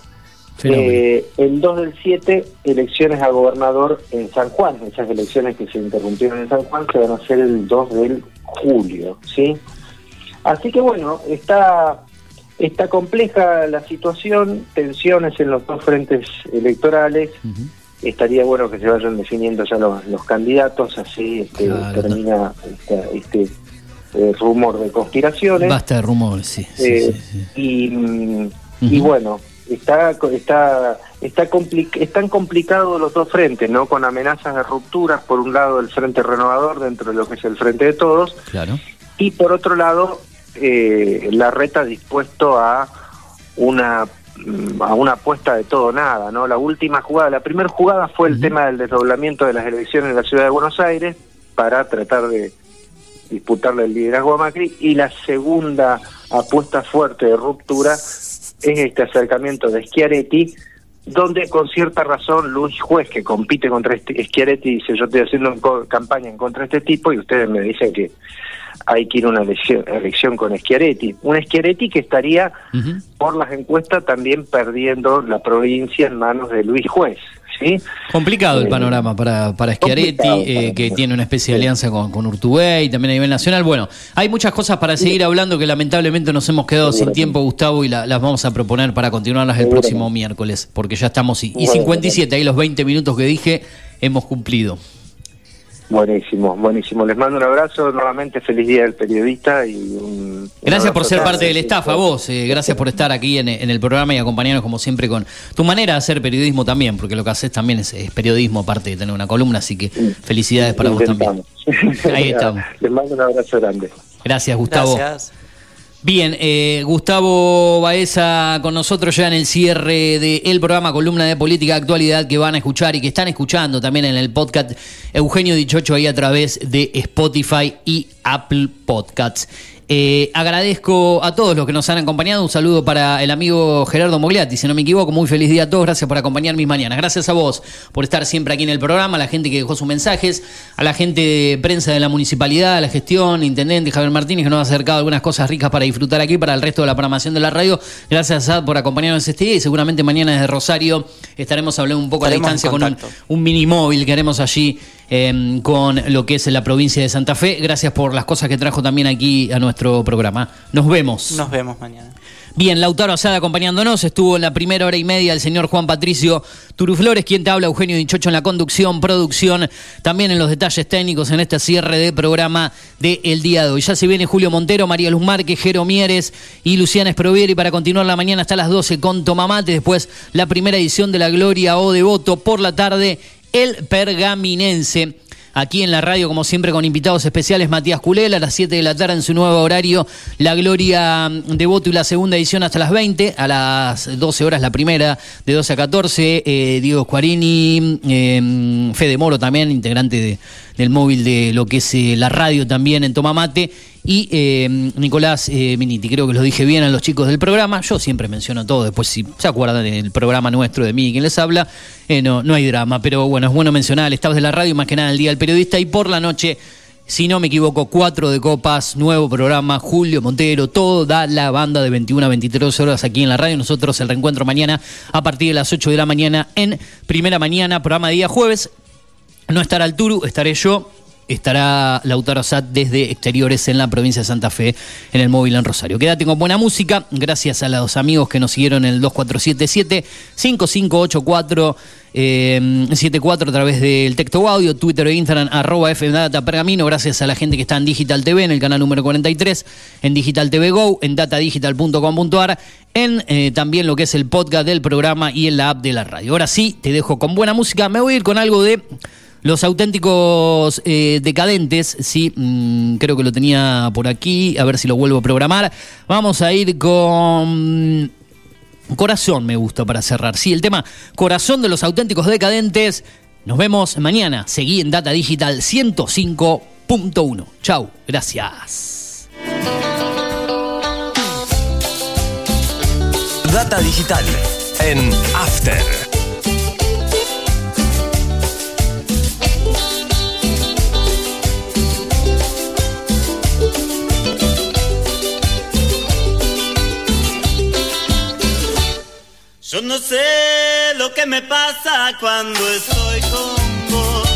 Eh, el 2 del 7, elecciones a gobernador en San Juan. Esas elecciones que se interrumpieron en San Juan se van a hacer el 2 del julio, ¿sí? Así que bueno, está, está compleja la situación, tensiones en los dos frentes electorales. Estaría bueno que se vayan definiendo ya los, los candidatos, así este, Claro, termina esta- este eh, rumor de conspiraciones. Basta de rumores, sí. sí, Eh, sí, sí. Y, mm, y bueno, está, está, está compli- están complicados los dos frentes, ¿no? Con amenazas de rupturas, por un lado el Frente Renovador dentro de lo que es el Frente de Todos, Claro. y por otro lado eh, la reta dispuesto a una mm, a una apuesta de todo nada, ¿no? La última jugada, la primera jugada fue el tema del desdoblamiento de las elecciones en la ciudad de Buenos Aires para tratar de disputarle el liderazgo a Macri y la segunda apuesta fuerte de ruptura es este acercamiento de Schiaretti donde con cierta razón Luis Juez que compite contra este Schiaretti dice yo estoy haciendo campaña en contra de este tipo y ustedes me dicen que hay que ir a una elección, elección con Schiaretti. Un Schiaretti que estaría por las encuestas también perdiendo la provincia en manos de Luis Juez ¿sí? Complicado el Eh, panorama para, para Schiaretti, eh, que tiene una especie de alianza con, con Urtubey, también a nivel nacional. Bueno, hay muchas cosas para seguir hablando que lamentablemente nos hemos quedado sin tiempo, Gustavo, y la- las vamos a proponer para continuarlas el próximo miércoles, porque ya estamos. Y, y Bueno, 57, ahí los 20 minutos que dije, hemos cumplido. Buenísimo, buenísimo. Les mando un abrazo, nuevamente feliz día del periodista y un... un Gracias por ser parte del staff, a vos. eh, gracias por estar aquí en, en el programa y acompañarnos como siempre con tu manera de hacer periodismo también, porque lo que haces también es, es periodismo, aparte de tener una columna, así que felicidades para vos también. Ahí estamos. Les mando un abrazo grande. Gracias, Gustavo. Gracias. Bien, eh, Gustavo Baeza con nosotros ya en el cierre del programa Columna de Política Actualidad que van a escuchar y que están escuchando también en el podcast Eugenio Dichocho ahí a través de Spotify y Apple Podcasts. Eh, agradezco a todos los que nos han acompañado. Un saludo para el amigo Gerardo Mogliati, si no me equivoco. Muy feliz día a todos. Gracias por acompañar mis mañanas. Gracias a vos por estar siempre aquí en el programa, a la gente que dejó sus mensajes, a la gente de prensa de la municipalidad, a la gestión, intendente Javier Martínez, que nos ha acercado algunas cosas ricas para disfrutar aquí, para el resto de la programación de la radio. Gracias a por acompañarnos este día y seguramente mañana desde Rosario estaremos hablando un poco a la distancia con un, un mini móvil que haremos allí eh, con lo que es la provincia de Santa Fe. Gracias por las cosas que trajo también aquí a nuestro programa. Nos vemos. Nos vemos mañana. Bien, Lautaro Asada acompañándonos, estuvo en la primera hora y media el señor Juan Patricio Turuflores, quien te habla, Eugenio Dichocho en la conducción, producción, también en los detalles técnicos en este cierre de programa del el día de hoy. Ya se viene Julio Montero, María Luz Márquez, Jero Mieres y Luciana Esprovieri para continuar la mañana hasta las 12 con Tomamate, después la primera edición de la Gloria o Devoto por la tarde, el Pergaminense aquí en la radio, como siempre, con invitados especiales, Matías Culela, a las 7 de la tarde en su nuevo horario, La Gloria de Voto y la segunda edición hasta las 20, a las 12 horas la primera, de 12 a 14, eh, Diego Squarini, eh, Fede Moro también, integrante de- del móvil de lo que es eh, la radio también en Tomamate, y eh, Nicolás eh, Miniti, creo que lo dije bien a los chicos del programa, yo siempre menciono todo, después si se acuerdan del programa nuestro de mí quien les habla, eh, no, no hay drama, pero bueno, es bueno mencionar al staff de la radio, más que nada el día del periodista, y por la noche, si no me equivoco, cuatro de copas, nuevo programa, Julio Montero, toda la banda de 21 a 23 horas aquí en la radio, nosotros el reencuentro mañana a partir de las 8 de la mañana en Primera Mañana, programa de día jueves, no estará el Turu, estaré yo. Estará Lautaro Sat desde exteriores en la provincia de Santa Fe, en el móvil en Rosario. Quédate con buena música, gracias a los amigos que nos siguieron en el 2477-5584 eh, 74 a través del texto audio, Twitter e Instagram, arroba FData Pergamino, gracias a la gente que está en Digital TV, en el canal número 43, en Digital TV Go, en datadigital.com.ar, en eh, también lo que es el podcast del programa y en la app de la radio. Ahora sí, te dejo con buena música, me voy a ir con algo de... Los auténticos eh, decadentes, sí, mm, creo que lo tenía por aquí, a ver si lo vuelvo a programar. Vamos a ir con Corazón, me gusta para cerrar. Sí, el tema Corazón de los auténticos decadentes. Nos vemos mañana. Seguí en Data Digital 105.1. Chau, gracias. Data Digital en After. Yo no sé lo que me pasa cuando estoy con vos.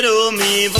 Carácter o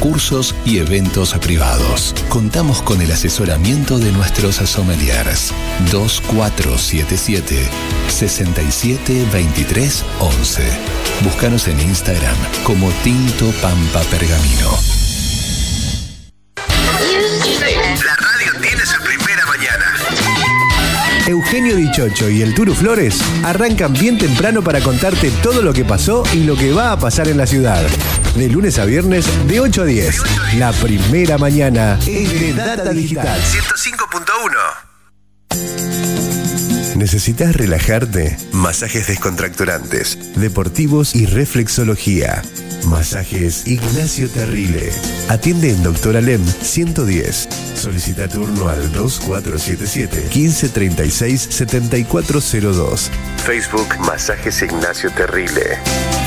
cursos y eventos privados. Contamos con el asesoramiento de nuestros sommeliers 2477 6723 11. Búscanos en Instagram como Tinto Pampa Pergamino. La radio tiene su primera mañana. Eugenio Dichocho y el Turu Flores arrancan bien temprano para contarte todo lo que pasó y lo que va a pasar en la ciudad. De lunes a viernes, de 8 a 10. La primera mañana es de Data Digital. 105.1. ¿Necesitas relajarte? Masajes descontracturantes, deportivos y reflexología. Masajes Ignacio Terrile. Atiende en Doctor Alem 110. Solicita turno al 2477 1536 7402. Facebook Masajes Ignacio Terrile.